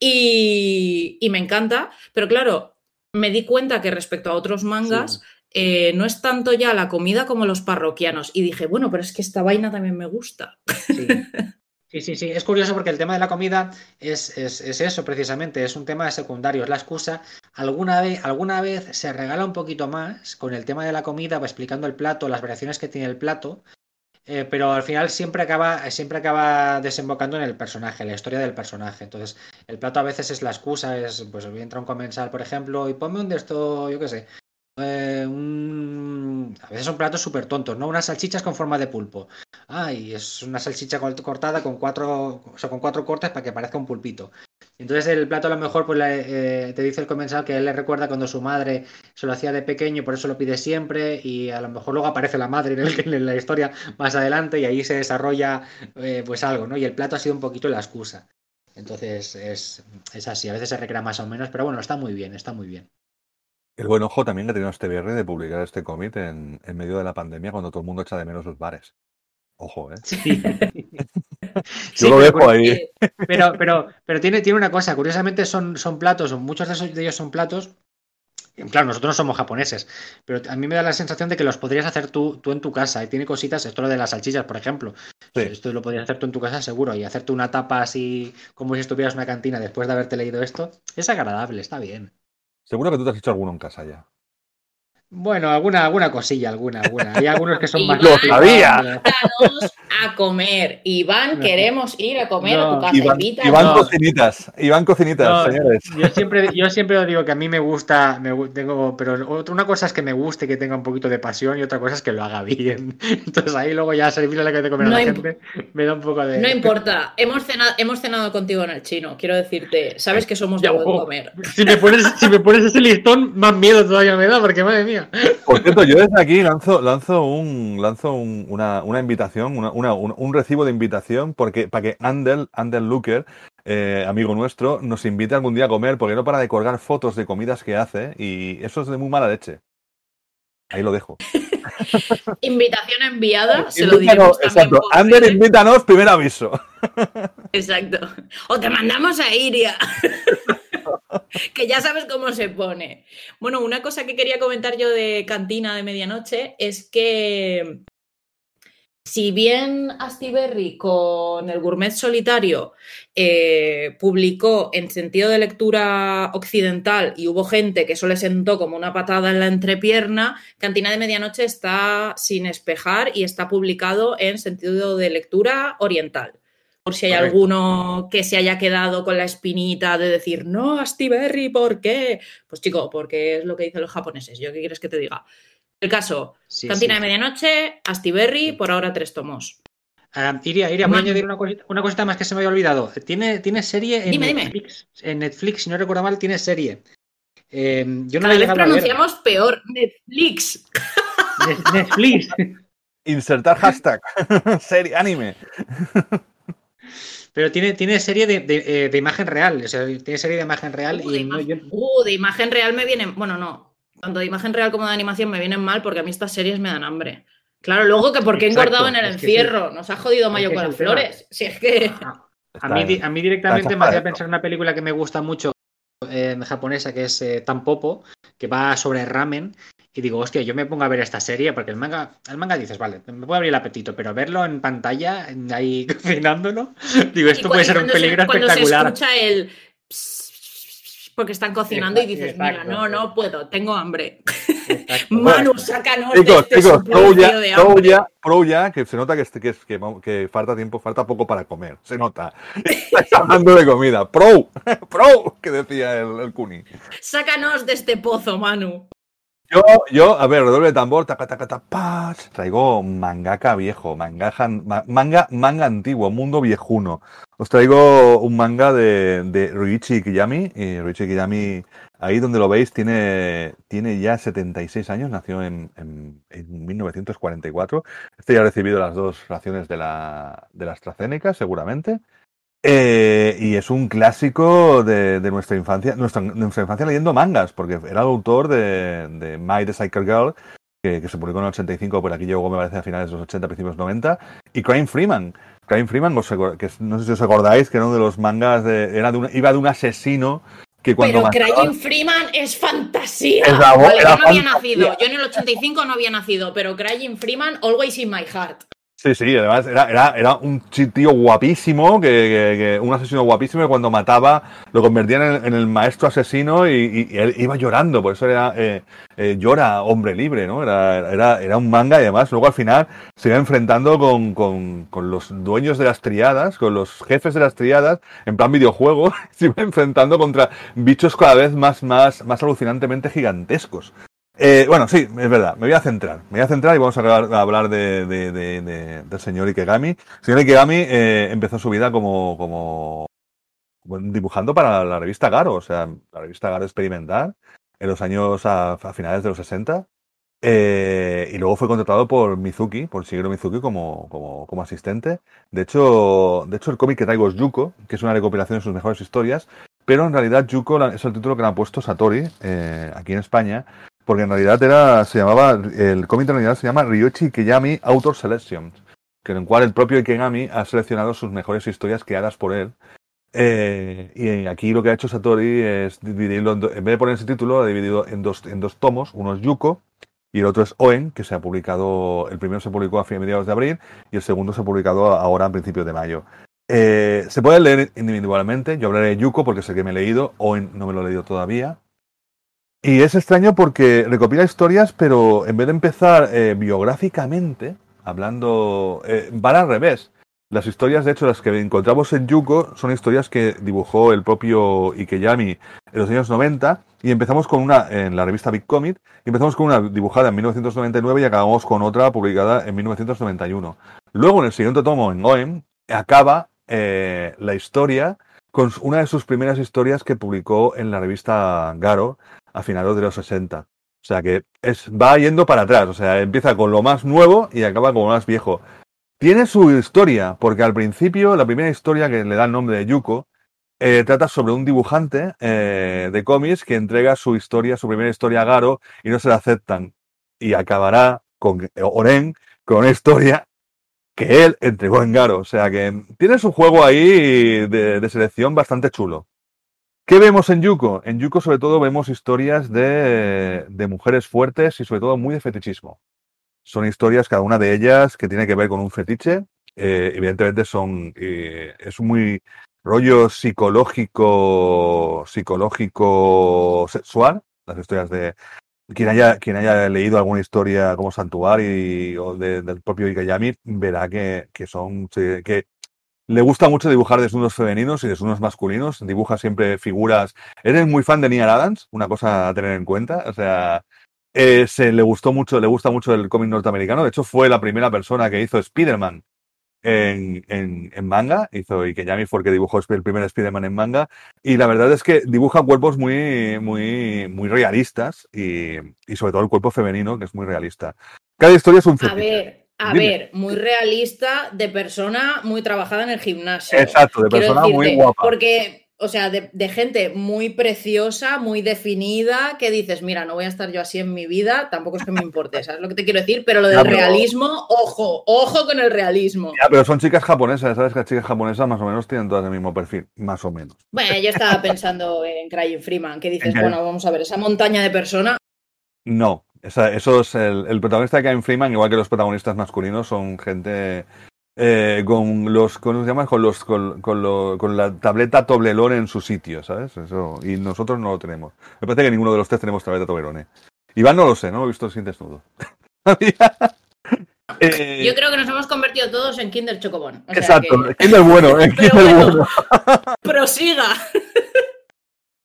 Speaker 1: Y, y me encanta, pero claro, me di cuenta que respecto a otros mangas. Eh, no es tanto ya la comida como los parroquianos. Y dije, bueno, pero es que esta vaina también me gusta.
Speaker 2: Sí. [laughs] Sí, sí, sí, es curioso porque el tema de la comida es, es, es, eso precisamente, es un tema secundario, es la excusa. Alguna vez, alguna vez se regala un poquito más con el tema de la comida, va explicando el plato, las variaciones que tiene el plato, eh, pero al final siempre acaba, siempre acaba desembocando en el personaje, en la historia del personaje. Entonces, el plato a veces es la excusa, es, pues entra un comensal, por ejemplo, y ponme un de esto, yo qué sé, eh, un... a veces son platos súper tontos, ¿no? Unas salchichas con forma de pulpo. Ay, es una salchicha cortada con cuatro, o sea, con cuatro cortes para que parezca un pulpito. Entonces el plato a lo mejor pues eh, te dice el comensal que él le recuerda cuando su madre se lo hacía de pequeño, por eso lo pide siempre y a lo mejor luego aparece la madre [laughs] en, la historia más adelante y ahí se desarrolla eh, pues algo, ¿no? Y el plato ha sido un poquito la excusa. Entonces es, es así, a veces se recrea más o menos, pero bueno, está muy bien, está muy bien.
Speaker 3: El buen ojo también que ha tenido este viernes de publicar este cómic en, en, medio de la pandemia cuando todo el mundo echa de menos los bares. Ojo, ¿eh? Sí. [laughs] Yo lo dejo ahí.
Speaker 2: Pero, pero, pero tiene, tiene una cosa, curiosamente son, son platos, muchos de ellos son platos Claro, nosotros no somos japoneses, pero a mí me da la sensación de que los podrías hacer tú, tú en tu casa. Y tiene cositas, esto lo de las salchichas, por ejemplo. Esto lo podrías hacer tú en tu casa seguro. Y hacerte una tapa así como si estuvieras en una cantina después de haberte leído esto, es agradable, está bien.
Speaker 3: Seguro que tú te has hecho alguno en casa ya.
Speaker 2: Bueno, alguna, alguna cosilla, alguna, alguna. Hay algunos que son más.
Speaker 3: ¡Lo sabía!
Speaker 1: a comer. Iván, queremos ir a comer a tu casa.
Speaker 3: Iván, Iván cocinitas, Iván cocinitas, señores.
Speaker 2: Yo siempre, yo siempre digo que a mí me gusta, me, tengo, pero una cosa es que me guste, que tenga un poquito de pasión y otra cosa es que lo haga bien. [laughs] Entonces ahí luego ya servirle la que te comer a la gente me da un poco de.
Speaker 1: No importa, hemos cenado, hemos cenado contigo en el chino, quiero decirte, sabes que somos de buen comer.
Speaker 2: Si me, pones, si me pones ese listón, más miedo todavía me da, porque madre mía.
Speaker 3: Por cierto, yo desde aquí lanzo, lanzo un, lanzo una, una invitación, una un, recibo de invitación porque, para que Andel, Andel Looker, eh, amigo nuestro, nos invite algún día a comer, porque no para de colgar fotos de comidas que hace y eso es de muy mala leche. Ahí lo dejo. [laughs]
Speaker 1: Invitación enviada, se lo diremos
Speaker 3: Exacto. Ander, invítanos, primer aviso.
Speaker 1: Exacto. O te mandamos a Iria. [laughs] [laughs] que ya sabes cómo se pone. Bueno, una cosa que quería comentar yo de Cantina de Medianoche es que si bien Astiberri con el Gourmet Solitario eh, publicó en sentido de lectura occidental y hubo gente que eso le sentó como una patada en la entrepierna, Cantina de Medianoche está sin espejar y está publicado en sentido de lectura oriental. Por si hay alguno que se haya quedado con la espinita de decir, no, Astiberri, ¿por qué? Pues chico, porque es lo que dicen los japoneses. ¿Yo qué quieres que te diga? El caso, Cantina de Medianoche, Astiberri, por ahora tres tomos.
Speaker 2: Uh, Iria, Iria, voy a añadir una cosita, más que se me había olvidado. Tiene, tiene serie en Netflix. En Netflix, si no recuerdo mal, tiene serie. Eh, yo no
Speaker 1: Cada vez pronunciamos peor. Netflix.
Speaker 2: Netflix. [laughs]
Speaker 3: Insertar hashtag. [laughs] serie, anime. [laughs]
Speaker 2: Pero tiene, tiene serie de, de, eh, imagen real. O sea, tiene serie de imagen real.
Speaker 1: Uh, y uh, de imagen real me viene. Bueno, no tanto de imagen real como de animación me vienen mal porque a mí estas series me dan hambre. Claro, luego que porque he engordado en el encierro, nos ha jodido Mayo con las flores. Si es que.
Speaker 2: A, mí, a mí, directamente me hacía pensar en una película que me gusta mucho eh, japonesa que es eh, Tampopo, que va sobre ramen. Y digo, hostia, yo me pongo a ver esta serie porque el manga, el manga dices, vale, me puede abrir el apetito, pero verlo en pantalla, ahí [laughs] cocinándolo, digo, esto puede ser un peligro espectacular.
Speaker 1: Se escucha el porque están cocinando y dices, mira, no, no puedo, tengo hambre. [laughs] Manu, sácanos de este chicos, pro ya, de
Speaker 3: pro ya, pro ya, que se nota que, que, que, que, falta tiempo, falta poco para comer, se nota. [laughs] Estás hablando de comida, pro, pro, que decía el, el Kuni.
Speaker 1: Sácanos de este pozo, Manu.
Speaker 3: Yo, yo, a ver, redoble de tambor, taca, taca, taca, traigo mangaka viejo, manga, manga, manga antiguo, mundo viejuno. Os traigo un manga de, de Ruichi Kiyami. Y Ruichi Kiyami, ahí donde lo veis, tiene, tiene ya 76 años, nació en, en, en 1944. Este ya ha recibido las dos raciones de la, de la AstraZeneca, seguramente. Eh, y es un clásico de, de nuestra infancia, nuestra, nuestra, infancia leyendo mangas, porque era el autor de, de My the Psycho Girl, que, que, se publicó en el 85, por aquí llegó, me parece, a finales de los 80, principios 90, y Crime Freeman. Crime Freeman, que no sé si os acordáis, que era uno de los mangas, de, era de iba de un asesino que cuando
Speaker 1: Pero Crying Freeman es fantasía. Es la, vale, yo no había nacido. Yo en el 85 no había nacido, pero Crying Freeman, always in my heart.
Speaker 3: Sí, sí, además era, era, era un tío guapísimo, que, que, que, un asesino guapísimo que cuando mataba lo convertían en, en el maestro asesino y, y, él iba llorando, por eso era eh, eh, llora hombre libre, ¿no? Era, era, era un manga y además luego al final se iba enfrentando con, con, con, los dueños de las triadas, con los jefes de las triadas, en plan videojuego, [laughs] se iba enfrentando contra bichos cada vez más, más, más alucinantemente gigantescos. Eh, bueno, sí, es verdad. Me voy a centrar. Me voy a centrar y vamos a hablar de, del señor Ikegami. El señor Ikegami eh, empezó su vida como, dibujando para la revista Garo, o sea, la revista Garo Experimental, en los años a, finales de los 60. Eh, y luego fue contratado por Mizuki, por Shigeru Mizuki como, como, como asistente. De hecho, de hecho, el cómic que traigo es Yuko, que es una recopilación de sus mejores historias. Pero en realidad Yuko es el título que le han puesto Satori aquí en España porque en realidad era, se llamaba, el cómic en realidad se llama Ryoichi Ikegami Author Selections, que en el cual el propio Ikegami ha seleccionado sus mejores historias creadas por él. Eh, y aquí lo que ha hecho Satori es dividirlo, en, vez de poner ese título, ha dividido en dos, en dos tomos, uno es Yuko y el otro es Oen, que se ha publicado, el primero se publicó a mediados de abril y el segundo se ha publicado ahora a principios de mayo. Eh, se puede leer individualmente, yo hablaré de Yuko porque sé que me he leído, Oen no me lo he leído todavía, y es extraño porque recopila historias, pero en vez de empezar eh, biográficamente, hablando, eh, van al revés. Las historias, de hecho, las que encontramos en Yuko son historias que dibujó el propio Ikeyami en los años 90 y empezamos con una en la revista Big Comic y empezamos con una dibujada en 1999 y acabamos con otra publicada en 1991. Luego, en el siguiente tomo, en OEM, acaba eh, la historia con una de sus primeras historias que publicó en la revista Garo, a finales de los 60. O sea que va yendo para atrás, o sea, empieza con lo más nuevo y acaba con lo más viejo. Tiene su historia, porque al principio, la primera historia que le da el nombre de Yuko, eh, trata sobre un dibujante eh, de cómics que entrega su historia, su primera historia a Garo y no se la aceptan. Y acabará con Oren, con una historia que él entregó en Garo. O sea que tiene su juego ahí de selección bastante chulo. ¿Qué vemos en Yuko? En Yuko sobre todo vemos historias de, mujeres fuertes y sobre todo muy de fetichismo. Son historias, cada una de ellas, que tiene que ver con un fetiche. Eh, evidentemente son, eh, es muy rollo psicológico, psicológico sexual, las historias de, quien haya, quien haya leído alguna historia como Santuario o del propio Ikayami verá que, que son que le gusta mucho dibujar desnudos femeninos y desnudos masculinos. Dibuja siempre figuras. Eres muy fan de Nia Adams, una cosa a tener en cuenta. O sea, eh, se le gustó mucho, le gusta mucho el cómic norteamericano. De hecho, fue la primera persona que hizo Spider-Man en, en, manga. Hizo y que fue el que dibujó el primer Spider-Man en manga. Y la verdad es que dibuja cuerpos muy, muy, muy realistas y, y sobre todo el cuerpo femenino, que es muy realista. Cada historia es un
Speaker 1: fetiche. A ver, muy realista, de persona muy trabajada en el gimnasio.
Speaker 3: Exacto, de persona muy guapa.
Speaker 1: Porque, o sea, de, gente muy preciosa, muy definida, que dices, mira, no voy a estar yo así en mi vida, tampoco es que me importe, ¿sabes lo que te quiero decir? Pero lo del realismo, ojo, ojo con el realismo.
Speaker 3: Ya, pero son chicas japonesas, ¿sabes? Que las chicas japonesas más o menos tienen todas el mismo perfil, más o menos.
Speaker 1: Bueno, yo estaba pensando en Crying Freeman, que dices, [laughs] bueno, vamos a ver, esa montaña de persona.
Speaker 3: No, eso es el, protagonista de Kevin Freeman, igual que los protagonistas masculinos, son gente eh, con los, ¿cómo se llama? Con los, con, con, la tableta Toblerone en su sitio, ¿sabes? Eso, y nosotros no lo tenemos. Me parece que ninguno de los tres tenemos tableta Toblerone. Iván no lo sé, no lo he visto sin desnudo. [laughs]
Speaker 1: Eh, Yo creo que nos hemos convertido todos en Kinder Chocobón.
Speaker 3: exacto, Kinder bueno, [laughs] Kinder bueno.
Speaker 1: Prosiga.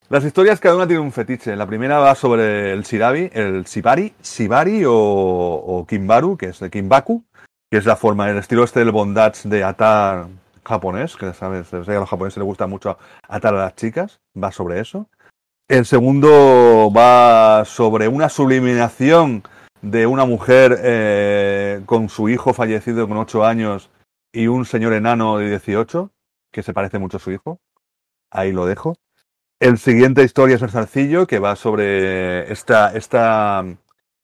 Speaker 3: Las historias cada una tiene un fetiche. La primera va sobre el Shirabi, el Shibari, Shibari o, Kimbaru, que es el Kimbaku, que es la forma, el estilo este del bondage de atar japonés, que sabes, a los japoneses les gusta mucho atar a las chicas, va sobre eso. El segundo va sobre una subliminación de una mujer eh, con su hijo fallecido con 8 años y un señor enano de 18, que se parece mucho a su hijo. Ahí lo dejo. El siguiente historia es el zarcillo, que va sobre esta, esta,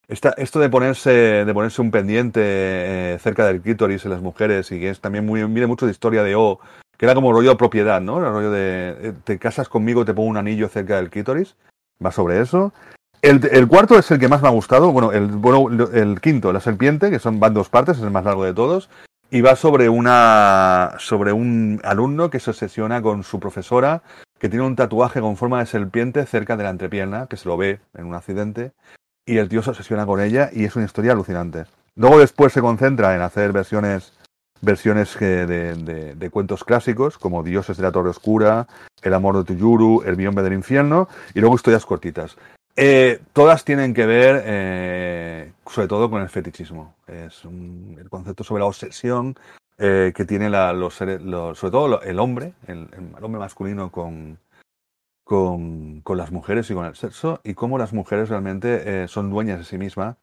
Speaker 3: esta, esto de ponerse, de ponerse un pendiente eh, cerca del clítoris en las mujeres y que es también muy, viene mucho de historia de O, que era como rollo de propiedad, ¿no? El rollo de eh, te casas conmigo, te pongo un anillo cerca del clítoris. Va sobre eso. El, el, cuarto es el que más me ha gustado. Bueno, el, bueno, el quinto, la serpiente, que son van dos partes, es el más largo de todos. Y va sobre una sobre un alumno que se obsesiona con su profesora que tiene un tatuaje con forma de serpiente cerca de la entrepierna, que se lo ve en un accidente, y el tío se obsesiona con ella y es una historia alucinante. Luego después se concentra en hacer versiones versiones de, de, cuentos clásicos como Dioses de la Torre Oscura, El amor de Tuyuru, El biombe del infierno y luego historias cortitas. Eh, todas tienen que ver, eh, sobre todo, con el fetichismo. Es el concepto sobre la obsesión eh, que tiene la- los seres, los- sobre todo el hombre, el, hombre masculino con, con, las mujeres y con el sexo, y cómo las mujeres realmente eh, son dueñas de sí mismas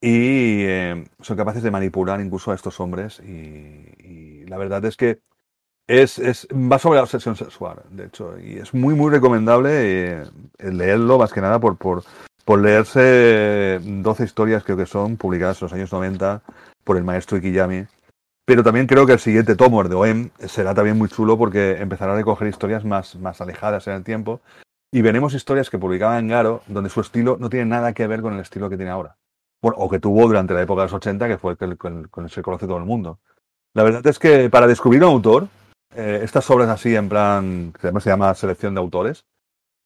Speaker 3: y eh, son capaces de manipular incluso a estos hombres. Y, la verdad es que es, es, va sobre la obsesión sexual, de hecho, y es muy, muy recomendable leerlo más que nada por, por, por leerse 12 historias, creo que son, publicadas en los años 90 por el maestro Ikiyami. Pero también creo que el siguiente tomo, el de OEM, será también muy chulo porque empezará a recoger historias más, más alejadas en el tiempo y veremos historias que publicaba en Garo donde su estilo no tiene nada que ver con el estilo que tiene ahora. Bueno, o que tuvo durante la época de los 80, que fue el que con, con se conoce todo el mundo. La verdad es que para descubrir un autor, eh, estas obras así en plan, que además se llama selección de autores,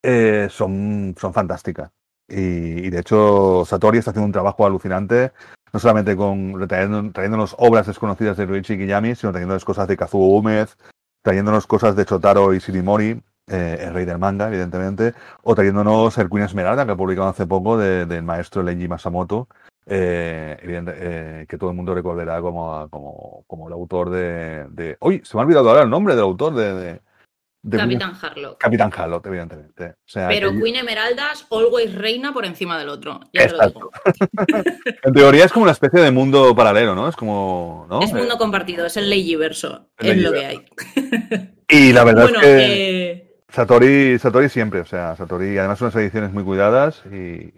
Speaker 3: eh, son, son fantásticas. Y, y, de hecho Satori está haciendo un trabajo alucinante, no solamente con trayendo, trayéndonos obras desconocidas de Ruichi Kiyami, sino trayéndonos cosas de Kazuo Umez, trayéndonos cosas de Chotaro y Shirimori, eh, el rey del manga, evidentemente, o trayéndonos el Queen Esmeralda, que ha publicado hace poco, del de maestro Leiji Masamoto, eh, eh, que todo el mundo recordará como, como, como el autor de, de... ¡Uy! Se me ha olvidado ahora el nombre del autor de...
Speaker 1: Capitán Harlock.
Speaker 3: Capitán Harlock, evidentemente. O sea,
Speaker 1: Pero
Speaker 3: que...
Speaker 1: Queen Emeraldas always reina por encima del otro. Ya te lo digo. [laughs]
Speaker 3: en teoría es como una especie de mundo paralelo, ¿no? Es como. ¿no?
Speaker 1: Es mundo compartido, es el Legiverso. Es lo que hay.
Speaker 3: Y la verdad
Speaker 1: bueno,
Speaker 3: es que.
Speaker 1: eh,
Speaker 3: Satori, Satori siempre, o sea, Satori, además unas ediciones muy cuidadas y.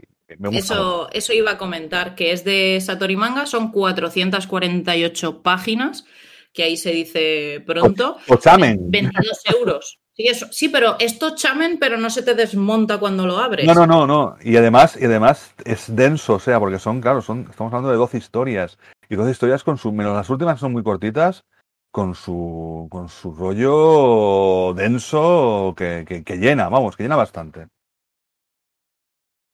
Speaker 1: Eso, eso iba a comentar, que es de Satori Manga, son 448 páginas, que ahí se dice pronto.
Speaker 3: O, chamen.
Speaker 1: 22 euros. Sí, eso, sí, pero esto chamen, pero no se te desmonta cuando lo abres.
Speaker 3: No, no, no, no. Y además, y además es denso, o sea, porque son, claro, son, estamos hablando de 12 historias. Y 12 historias con su. Menos las últimas son muy cortitas, con su. con su rollo denso que, que, que llena, vamos, que llena bastante.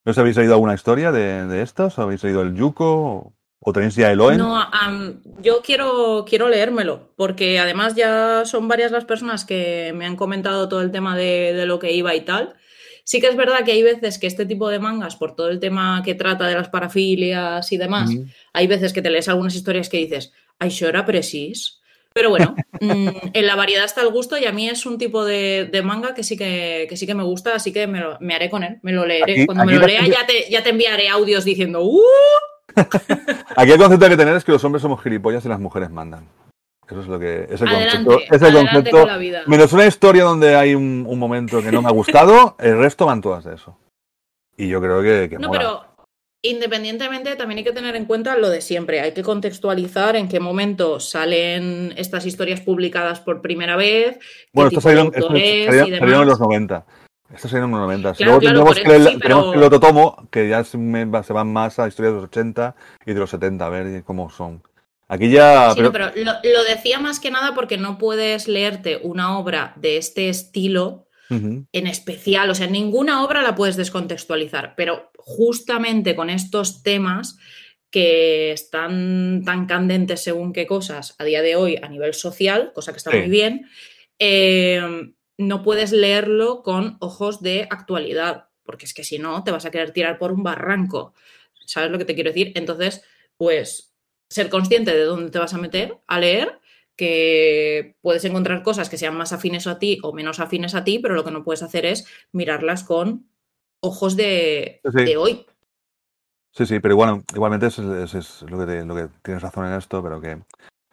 Speaker 3: ¿No os habéis oído alguna historia de, de estas? ¿O habéis oído el Yuko? ¿O tenéis ya el Oen?
Speaker 1: No, um, yo quiero, quiero leérmelo, porque además ya son varias las personas que me han comentado todo el tema de, de, lo que iba y tal. Sí que es verdad que hay veces que este tipo de mangas, por todo el tema que trata de las parafilias y demás, hay veces que te lees algunas historias que dices, ay, això era precis. Pero bueno, mmm, [laughs] en la variedad está el gusto y a mí es un tipo de, de manga que sí que, que, sí que me gusta, así que me, lo, me, haré con él, me lo leeré. Aquí, Cuando aquí me lo lea ya te, ya te enviaré audios diciendo ¡Uh! [laughs]
Speaker 3: Aquí el concepto que tener es que los hombres somos gilipollas y las mujeres mandan. Eso es lo que. Es el
Speaker 1: adelante,
Speaker 3: concepto. Es el concepto. Menos una historia donde hay un, un, momento que no me ha gustado, el resto van todas de eso. Y yo creo que. que
Speaker 1: no,
Speaker 3: mola.
Speaker 1: pero independientemente, también hay que tener en cuenta lo de siempre. Hay que contextualizar en qué momento salen estas historias publicadas por primera vez.
Speaker 3: Bueno, esto salieron, esto salieron, salieron en los 90. Esto salieron en los 90.
Speaker 1: Claro,
Speaker 3: Luego
Speaker 1: claro,
Speaker 3: tenemos,
Speaker 1: por
Speaker 3: que,
Speaker 1: sí, pero-
Speaker 3: que el otro tomo, que ya se, van más a historias de los 80 y de los 70, a ver cómo son. Aquí ya.
Speaker 1: Sí, no, pero lo, lo decía más que nada porque no puedes leerte una obra de este estilo en especial, o sea, ninguna obra la puedes descontextualizar, pero justamente con estos temas que están tan candentes según qué cosas a día de hoy a nivel social, cosa que está
Speaker 3: Sí.
Speaker 1: muy bien, eh, no puedes leerlo con ojos de actualidad, porque es que si no te vas a querer tirar por un barranco, ¿sabes lo que te quiero decir? Entonces, pues ser consciente de dónde te vas a meter a leer que puedes encontrar cosas que sean más afines a ti o menos afines a ti, pero lo que no puedes hacer es mirarlas con ojos de,
Speaker 3: Sí,
Speaker 1: de hoy.
Speaker 3: Sí, sí, pero igual, igualmente es, es- es lo, que te- lo que tienes razón en esto, pero que,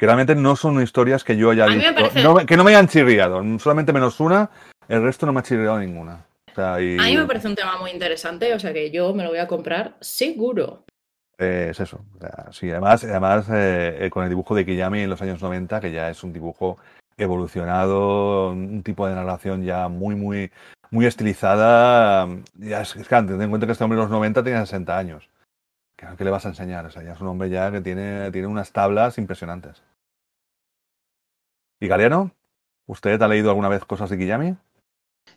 Speaker 3: que realmente no son historias que yo haya visto.
Speaker 1: parece-
Speaker 3: no que no me hayan chirriado, solamente menos una, el resto no me ha chirriado ninguna. O sea, y,
Speaker 1: A mí me parece un tema muy interesante, o sea que yo me lo voy a comprar seguro.
Speaker 3: eh, es eso. O sea, sí, además, además eh, eh, con el dibujo de Kiyami en los años 90, que ya es un dibujo evolucionado, un tipo de narración ya muy, muy, muy estilizada. Ya es, es que ten en cuenta que este hombre en los 90 tenía 60 años. ¿Qué, qué le vas a enseñar? O sea, ya es un hombre ya que tiene, tiene unas tablas impresionantes. ¿Y Galeano? ¿Usted ha leído alguna vez cosas de Kiyami?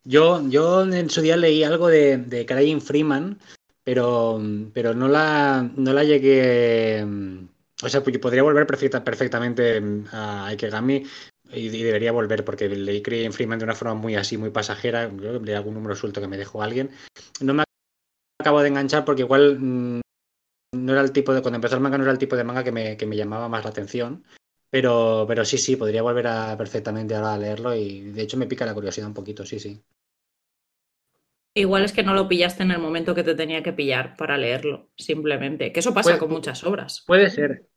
Speaker 2: Yo, yo en su día leí algo de, de Crying Freeman, pero, pero no, la, no la llegué. O sea, podría volver perfecta, perfectamente a Ikegami y, y debería volver porque leí Crying Freeman de una forma muy así, muy pasajera. Creo leí algún número suelto que me dejó alguien. No me acabo de enganchar porque igual mm, no era el tipo de. Cuando empezó el manga no era el tipo de manga que me, que me llamaba más la atención. Pero, pero sí, sí, podría volver a perfectamente ahora a leerlo y de hecho me pica la curiosidad un poquito, sí, sí.
Speaker 1: Igual es que no lo pillaste en el momento que te tenía que pillar para leerlo, simplemente. Que eso pasa
Speaker 2: Puede-
Speaker 1: con muchas obras.
Speaker 2: Puede ser.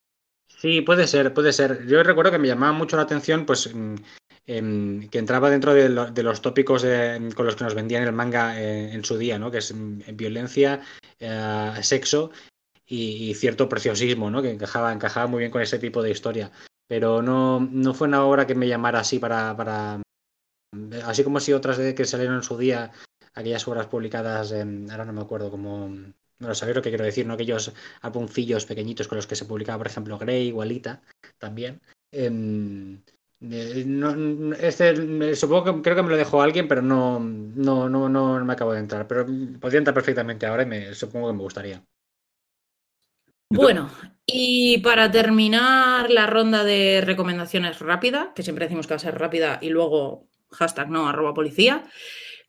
Speaker 2: Sí, puede ser, puede ser. Yo recuerdo que me llamaba mucho la atención, pues, mm, em, que entraba dentro de, lo- de los tópicos eh, con los que nos vendían el manga eh, en su día, ¿no? Que es mm, violencia, eh, sexo y, y cierto preciosismo, ¿no? Que encajaba, encajaba muy bien con ese tipo de historia. Pero no, no fue una obra que me llamara así para, para... Así como si otras que salieron en su día, aquellas obras publicadas, en, ahora no me acuerdo, como... Bueno, sabéis lo que quiero decir, ¿no? Aquellos álbumcillos pequeñitos con los que se publicaba, por ejemplo, Grey, Igualita, también. Em, eh, este, supongo que creo que me lo dejó alguien, pero no, no, no, no, me acabo de entrar. Pero podría entrar perfectamente ahora y me, supongo que me gustaría.
Speaker 1: Bueno, y para terminar la ronda de recomendaciones rápida, que siempre decimos que va a ser rápida y luego hashtag no, arroba policía,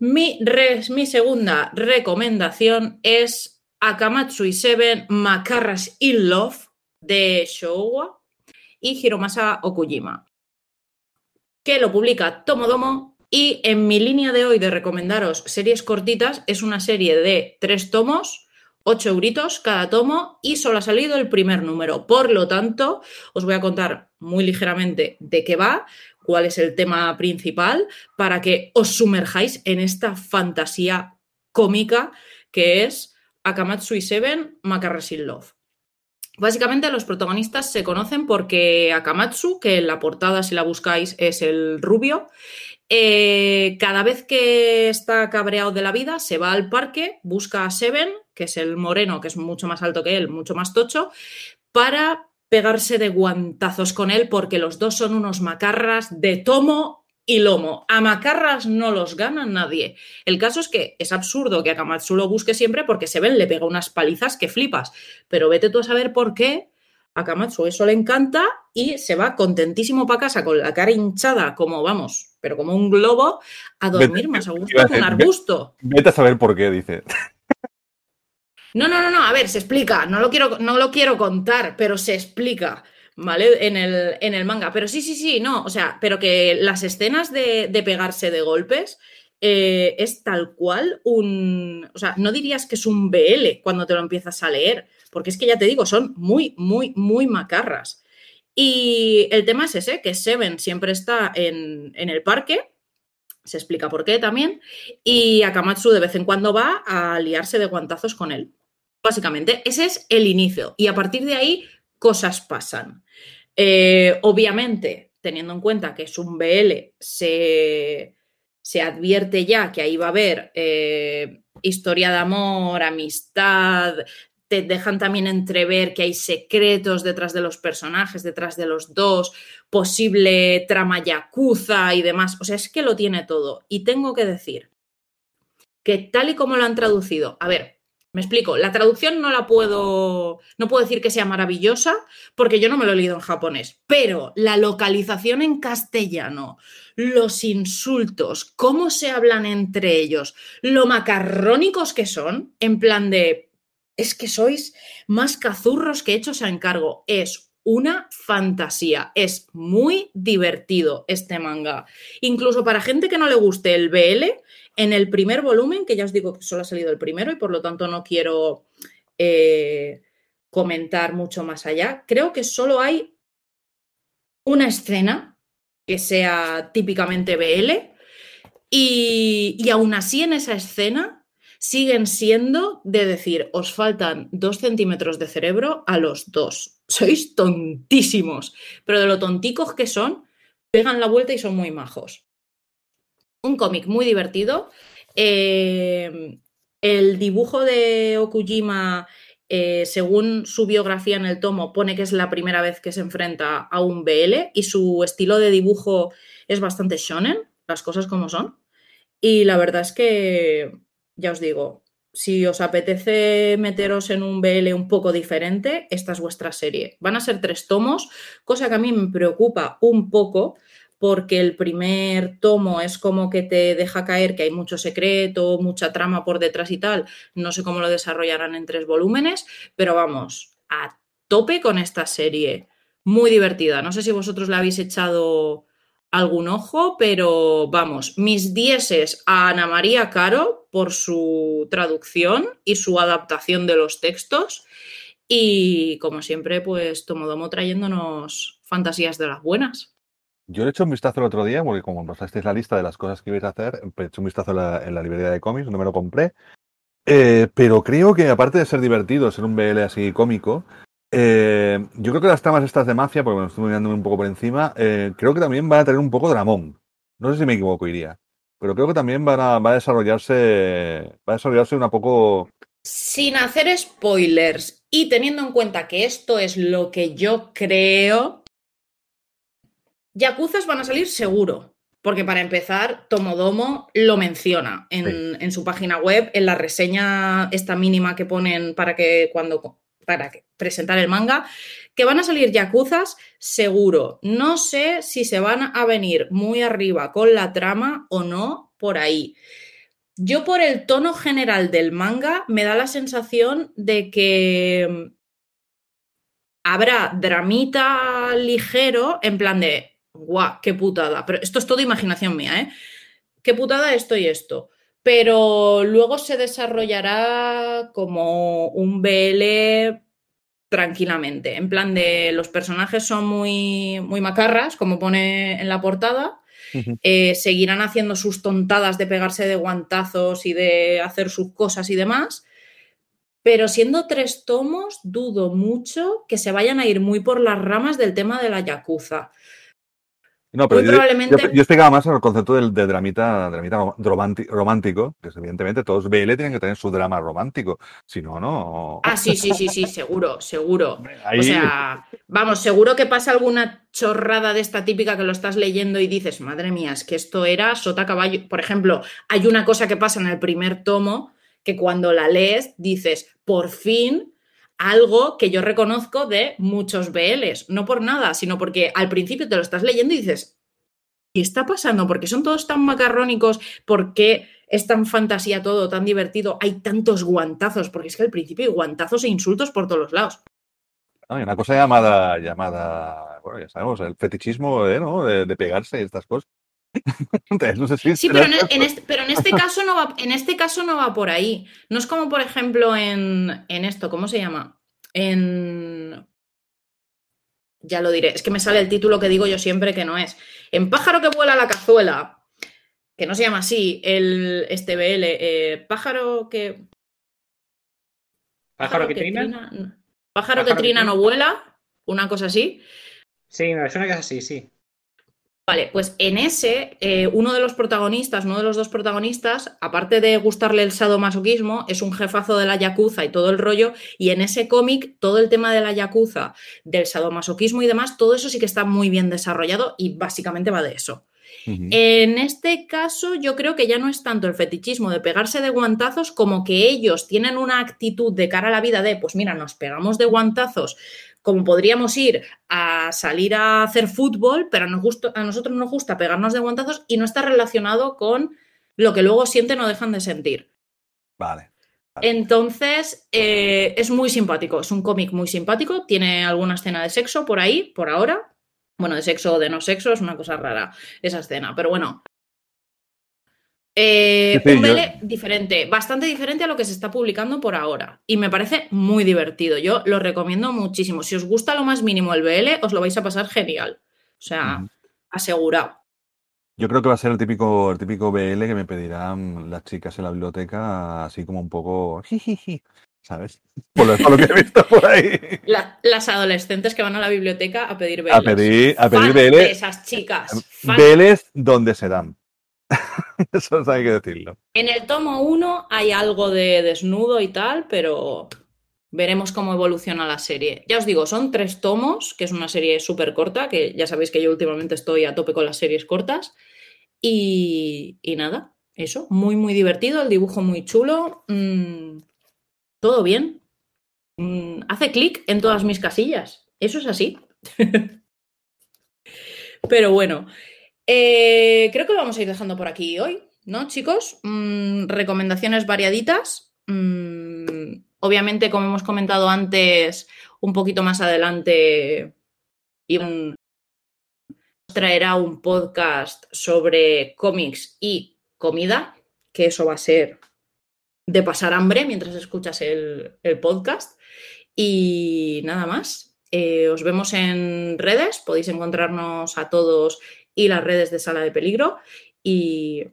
Speaker 1: mi, res- mi segunda recomendación es Akamatsu y Seven Macarras in Love de Showa y Hiromasa Okujima, que lo publica Tomodomo. Y en mi línea de hoy de recomendaros series cortitas es una serie de tres tomos 8 euritos cada tomo y solo ha salido el primer número. Por lo tanto, os voy a contar muy ligeramente de qué va, cuál es el tema principal, para que os sumerjáis en esta fantasía cómica que es Akamatsu y Seven Macarras in Love. Básicamente los protagonistas se conocen porque Akamatsu, que en la portada si la buscáis es el rubio, eh, cada vez que está cabreado de la vida, se va al parque, busca a Seven, que es el moreno, que es mucho más alto que él, mucho más tocho, para pegarse de guantazos con él, porque los dos son unos macarras de tomo y lomo. A macarras no los gana nadie. El caso es que es absurdo que Akamatsu lo busque siempre porque Seven le pega unas palizas que flipas. Pero vete tú a saber por qué a Kamatsu eso le encanta y se va contentísimo para casa con la cara hinchada, como vamos, pero como un globo, a dormir
Speaker 3: Vete,
Speaker 1: más a gusto que un arbusto.
Speaker 3: Vete a saber por qué, dice.
Speaker 1: No, no, no, no, a ver, se explica, no lo quiero, no lo quiero contar, pero se explica, ¿vale? En el, en el manga. Pero sí, sí, sí, no, o sea, pero que las escenas de, de pegarse de golpes eh, es tal cual un. O sea, no dirías que es un BL cuando te lo empiezas a leer, porque es que ya te digo, son muy, muy, muy macarras. Y el tema es ese, que Seven siempre está en, en el parque, se explica por qué también, y Akamatsu de vez en cuando va a liarse de guantazos con él. Básicamente, ese es el inicio. Y a partir de ahí, cosas pasan. Eh, obviamente, teniendo en cuenta que es un BL, se, se advierte ya que ahí va a haber eh, historia de amor, amistad. Te dejan también entrever que hay secretos detrás de los personajes, detrás de los dos, posible trama yakuza y demás. O sea, es que lo tiene todo. Y tengo que decir que tal y como lo han traducido, a ver, me explico, la traducción no la puedo, no puedo decir que sea maravillosa porque yo no me lo he leído en japonés, pero la localización en castellano, los insultos, cómo se hablan entre ellos, lo macarrónicos que son, en plan de, es que sois más cazurros que hechos a encargo, es una fantasía, es muy divertido este manga. Incluso para gente que no le guste el BL, en el primer volumen, que ya os digo que solo ha salido el primero y por lo tanto no quiero eh, comentar mucho más allá, creo que solo hay una escena que sea típicamente BL y, y aún así en esa escena siguen siendo de decir, os faltan dos centímetros de cerebro a los dos. Sois tontísimos, pero de lo tonticos que son, pegan la vuelta y son muy majos un cómic muy divertido. Eh, el dibujo de Okujima, eh, según su biografía en el tomo, pone que es la primera vez que se enfrenta a un BL y su estilo de dibujo es bastante shonen, las cosas como son. Y la verdad es que, ya os digo, si os apetece meteros en un BL un poco diferente, esta es vuestra serie. Van a ser tres tomos, cosa que a mí me preocupa un poco porque el primer tomo es como que te deja caer que hay mucho secreto, mucha trama por detrás y tal. No sé cómo lo desarrollarán en tres volúmenes, pero vamos, a tope con esta serie. Muy divertida. No sé si vosotros la habéis echado algún ojo, pero vamos, mis dieces a Ana María Caro por su traducción y su adaptación de los textos. Y como siempre, pues Tomodomo trayéndonos fantasías de las buenas.
Speaker 3: Yo le he hecho un vistazo el otro día, porque como pasasteis la lista de las cosas que ibais a hacer, he hecho un vistazo en la, librería de cómics, no me lo compré. Eh, pero creo que aparte de ser divertido, ser un BL así cómico, eh, yo creo que las tramas estas de mafia, porque me estoy mirando un poco por encima, eh, creo que también van a tener un poco dramón. No sé si me equivoco, iría. Pero creo que también van a, va a desarrollarse. Va a desarrollarse una poco.
Speaker 1: Sin hacer spoilers y teniendo en cuenta que esto es lo que yo creo. Yakuzas van a salir seguro. Porque para empezar, Tomodomo lo menciona en, en, su página web, en la reseña esta mínima que ponen para que cuando para presentar el manga, que van a salir yakuzas seguro. No sé si se van a venir muy arriba con la trama o no por ahí. Yo por el tono general del manga me da la sensación de que mm, habrá dramita ligero en plan de, guau, qué putada. Pero esto es todo imaginación mía, ¿eh? Qué putada esto y esto pero luego se desarrollará como un BL tranquilamente. En plan de los personajes son muy, muy macarras, como pone en la portada. Eh, seguirán haciendo sus tontadas de pegarse de guantazos y de hacer sus cosas y demás. Pero siendo tres tomos, dudo mucho que se vayan a ir muy por las ramas del tema de la Yakuza.
Speaker 3: No, pero yo, yo, más en el concepto del, de dramita, dramita romántico, que evidentemente todos BL tienen que tener su drama romántico, si no, no.
Speaker 1: Ah, sí, sí, sí, sí, seguro, seguro. O sea, vamos, seguro que pasa alguna chorrada de esta típica que lo estás leyendo y dices, madre mía, es que esto era sota caballo. Por ejemplo, hay una cosa que pasa en el primer tomo que cuando la lees dices, por fin algo que yo reconozco de muchos BLs, no por nada, sino porque al principio te lo estás leyendo y dices, ¿qué está pasando? ¿Por qué son todos tan macarrónicos? ¿Por qué es tan fantasía todo, tan divertido? Hay tantos guantazos, porque es que al principio hay guantazos e insultos por todos los lados.
Speaker 3: Hay una cosa llamada, llamada, bueno, ya sabemos, el fetichismo ¿eh? ¿no? de, de pegarse y estas cosas.
Speaker 1: Sí, pero en, este, pero en, este, [laughs] caso no va, en este caso no va por ahí. No es como, por ejemplo, en, en esto, ¿cómo se llama? En. Ya lo diré, es que me sale el título que digo yo siempre que no es. En Pájaro que vuela la cazuela, que no se llama así, el este BL, eh, Pájaro que.
Speaker 2: Pájaro, que, trina.
Speaker 1: Pájaro, que trina no vuela, una cosa así.
Speaker 2: Sí, me suena que es así, sí.
Speaker 1: Vale, pues en ese, eh, uno de los protagonistas, uno de los dos protagonistas, aparte de gustarle el sadomasoquismo, es un jefazo de la yakuza y todo el rollo, y en ese cómic todo el tema de la yakuza, del sadomasoquismo y demás, todo eso sí que está muy bien desarrollado y básicamente va de eso. En este caso, yo creo que ya no es tanto el fetichismo de pegarse de guantazos como que ellos tienen una actitud de cara a la vida de, pues mira, nos pegamos de guantazos como podríamos ir a salir a hacer fútbol, pero a, nosotros nos gusta pegarnos de guantazos y no está relacionado con lo que luego sienten o dejan de sentir.
Speaker 3: Vale.
Speaker 1: Entonces, eh, es muy simpático, es un cómic muy simpático, tiene alguna escena de sexo por ahí, por ahora. Bueno, de sexo o de no sexo, es una cosa rara esa escena, pero bueno, eh, un BL diferente, bastante diferente a lo que se está publicando por ahora. Y me parece muy divertido. Yo lo recomiendo muchísimo. Si os gusta lo más mínimo el BL, os lo vais a pasar genial. O sea, asegurado.
Speaker 3: Yo creo que va a ser el típico, el típico BL que me pedirán las chicas en la biblioteca, así como un poco. ¿Sabes? [laughs] Por lo, que he visto por ahí.
Speaker 1: las adolescentes que van a la biblioteca a pedir BL.
Speaker 3: A pedir, a pedir BL.
Speaker 1: esas chicas.
Speaker 3: BLs donde se dan. [laughs] Eso hay que decirlo.
Speaker 1: En el tomo 1 hay algo de desnudo y tal, pero veremos cómo evoluciona la serie. Ya os digo, son tres tomos, que es una serie súper corta, que ya sabéis que yo últimamente estoy a tope con las series cortas. Y, nada, eso, muy, muy divertido, el dibujo muy chulo, mm, todo bien. Mm, hace clic en todas mis casillas, eso es así. [laughs] Pero bueno, Eh, creo que lo vamos a ir dejando por aquí hoy, ¿no, chicos? Mm, recomendaciones variaditas. Mm, obviamente, como hemos comentado antes, un poquito más adelante Iván traerá un podcast sobre cómics y comida, que eso va a ser de pasar hambre mientras escuchas el, el podcast. Y nada más. Eh, os vemos en redes, podéis encontrarnos a todos y las redes de Sala de Peligro. Y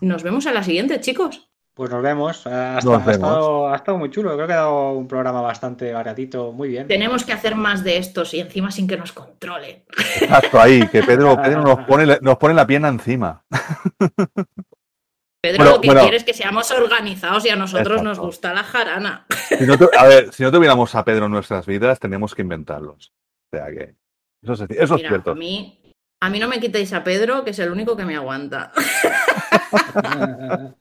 Speaker 1: nos vemos en la siguiente, chicos.
Speaker 2: Pues nos vemos. Ha,
Speaker 3: Nos
Speaker 2: estado, ha
Speaker 3: vemos.
Speaker 2: estado- ha estado muy chulo. Creo que ha dado un programa bastante baratito, muy bien.
Speaker 1: Tenemos que hacer más de estos y encima sin que nos controlen.
Speaker 3: Exacto, ahí, que Pedro, [laughs] Pedro nos, pone, nos pone la pierna encima. [laughs]
Speaker 1: Pedro
Speaker 3: Bueno,
Speaker 1: lo que
Speaker 3: bueno.
Speaker 1: quiere es que seamos organizados y a nosotros nos gusta la jarana. [laughs]
Speaker 3: Si no tu- a ver, si no tuviéramos a Pedro en nuestras vidas, teníamos que inventarlos. O sea que. Eso es, eso es cierto.
Speaker 1: a mí, a mí no me quitéis a Pedro, que es el único que me aguanta. [laughs]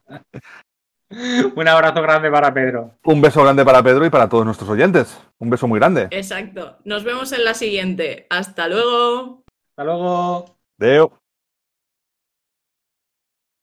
Speaker 2: un abrazo grande para Pedro.
Speaker 3: Un beso grande para Pedro y para todos nuestros oyentes. Un beso muy grande.
Speaker 1: Exacto. Nos vemos en la siguiente. Hasta luego.
Speaker 2: Hasta luego.
Speaker 3: Deo.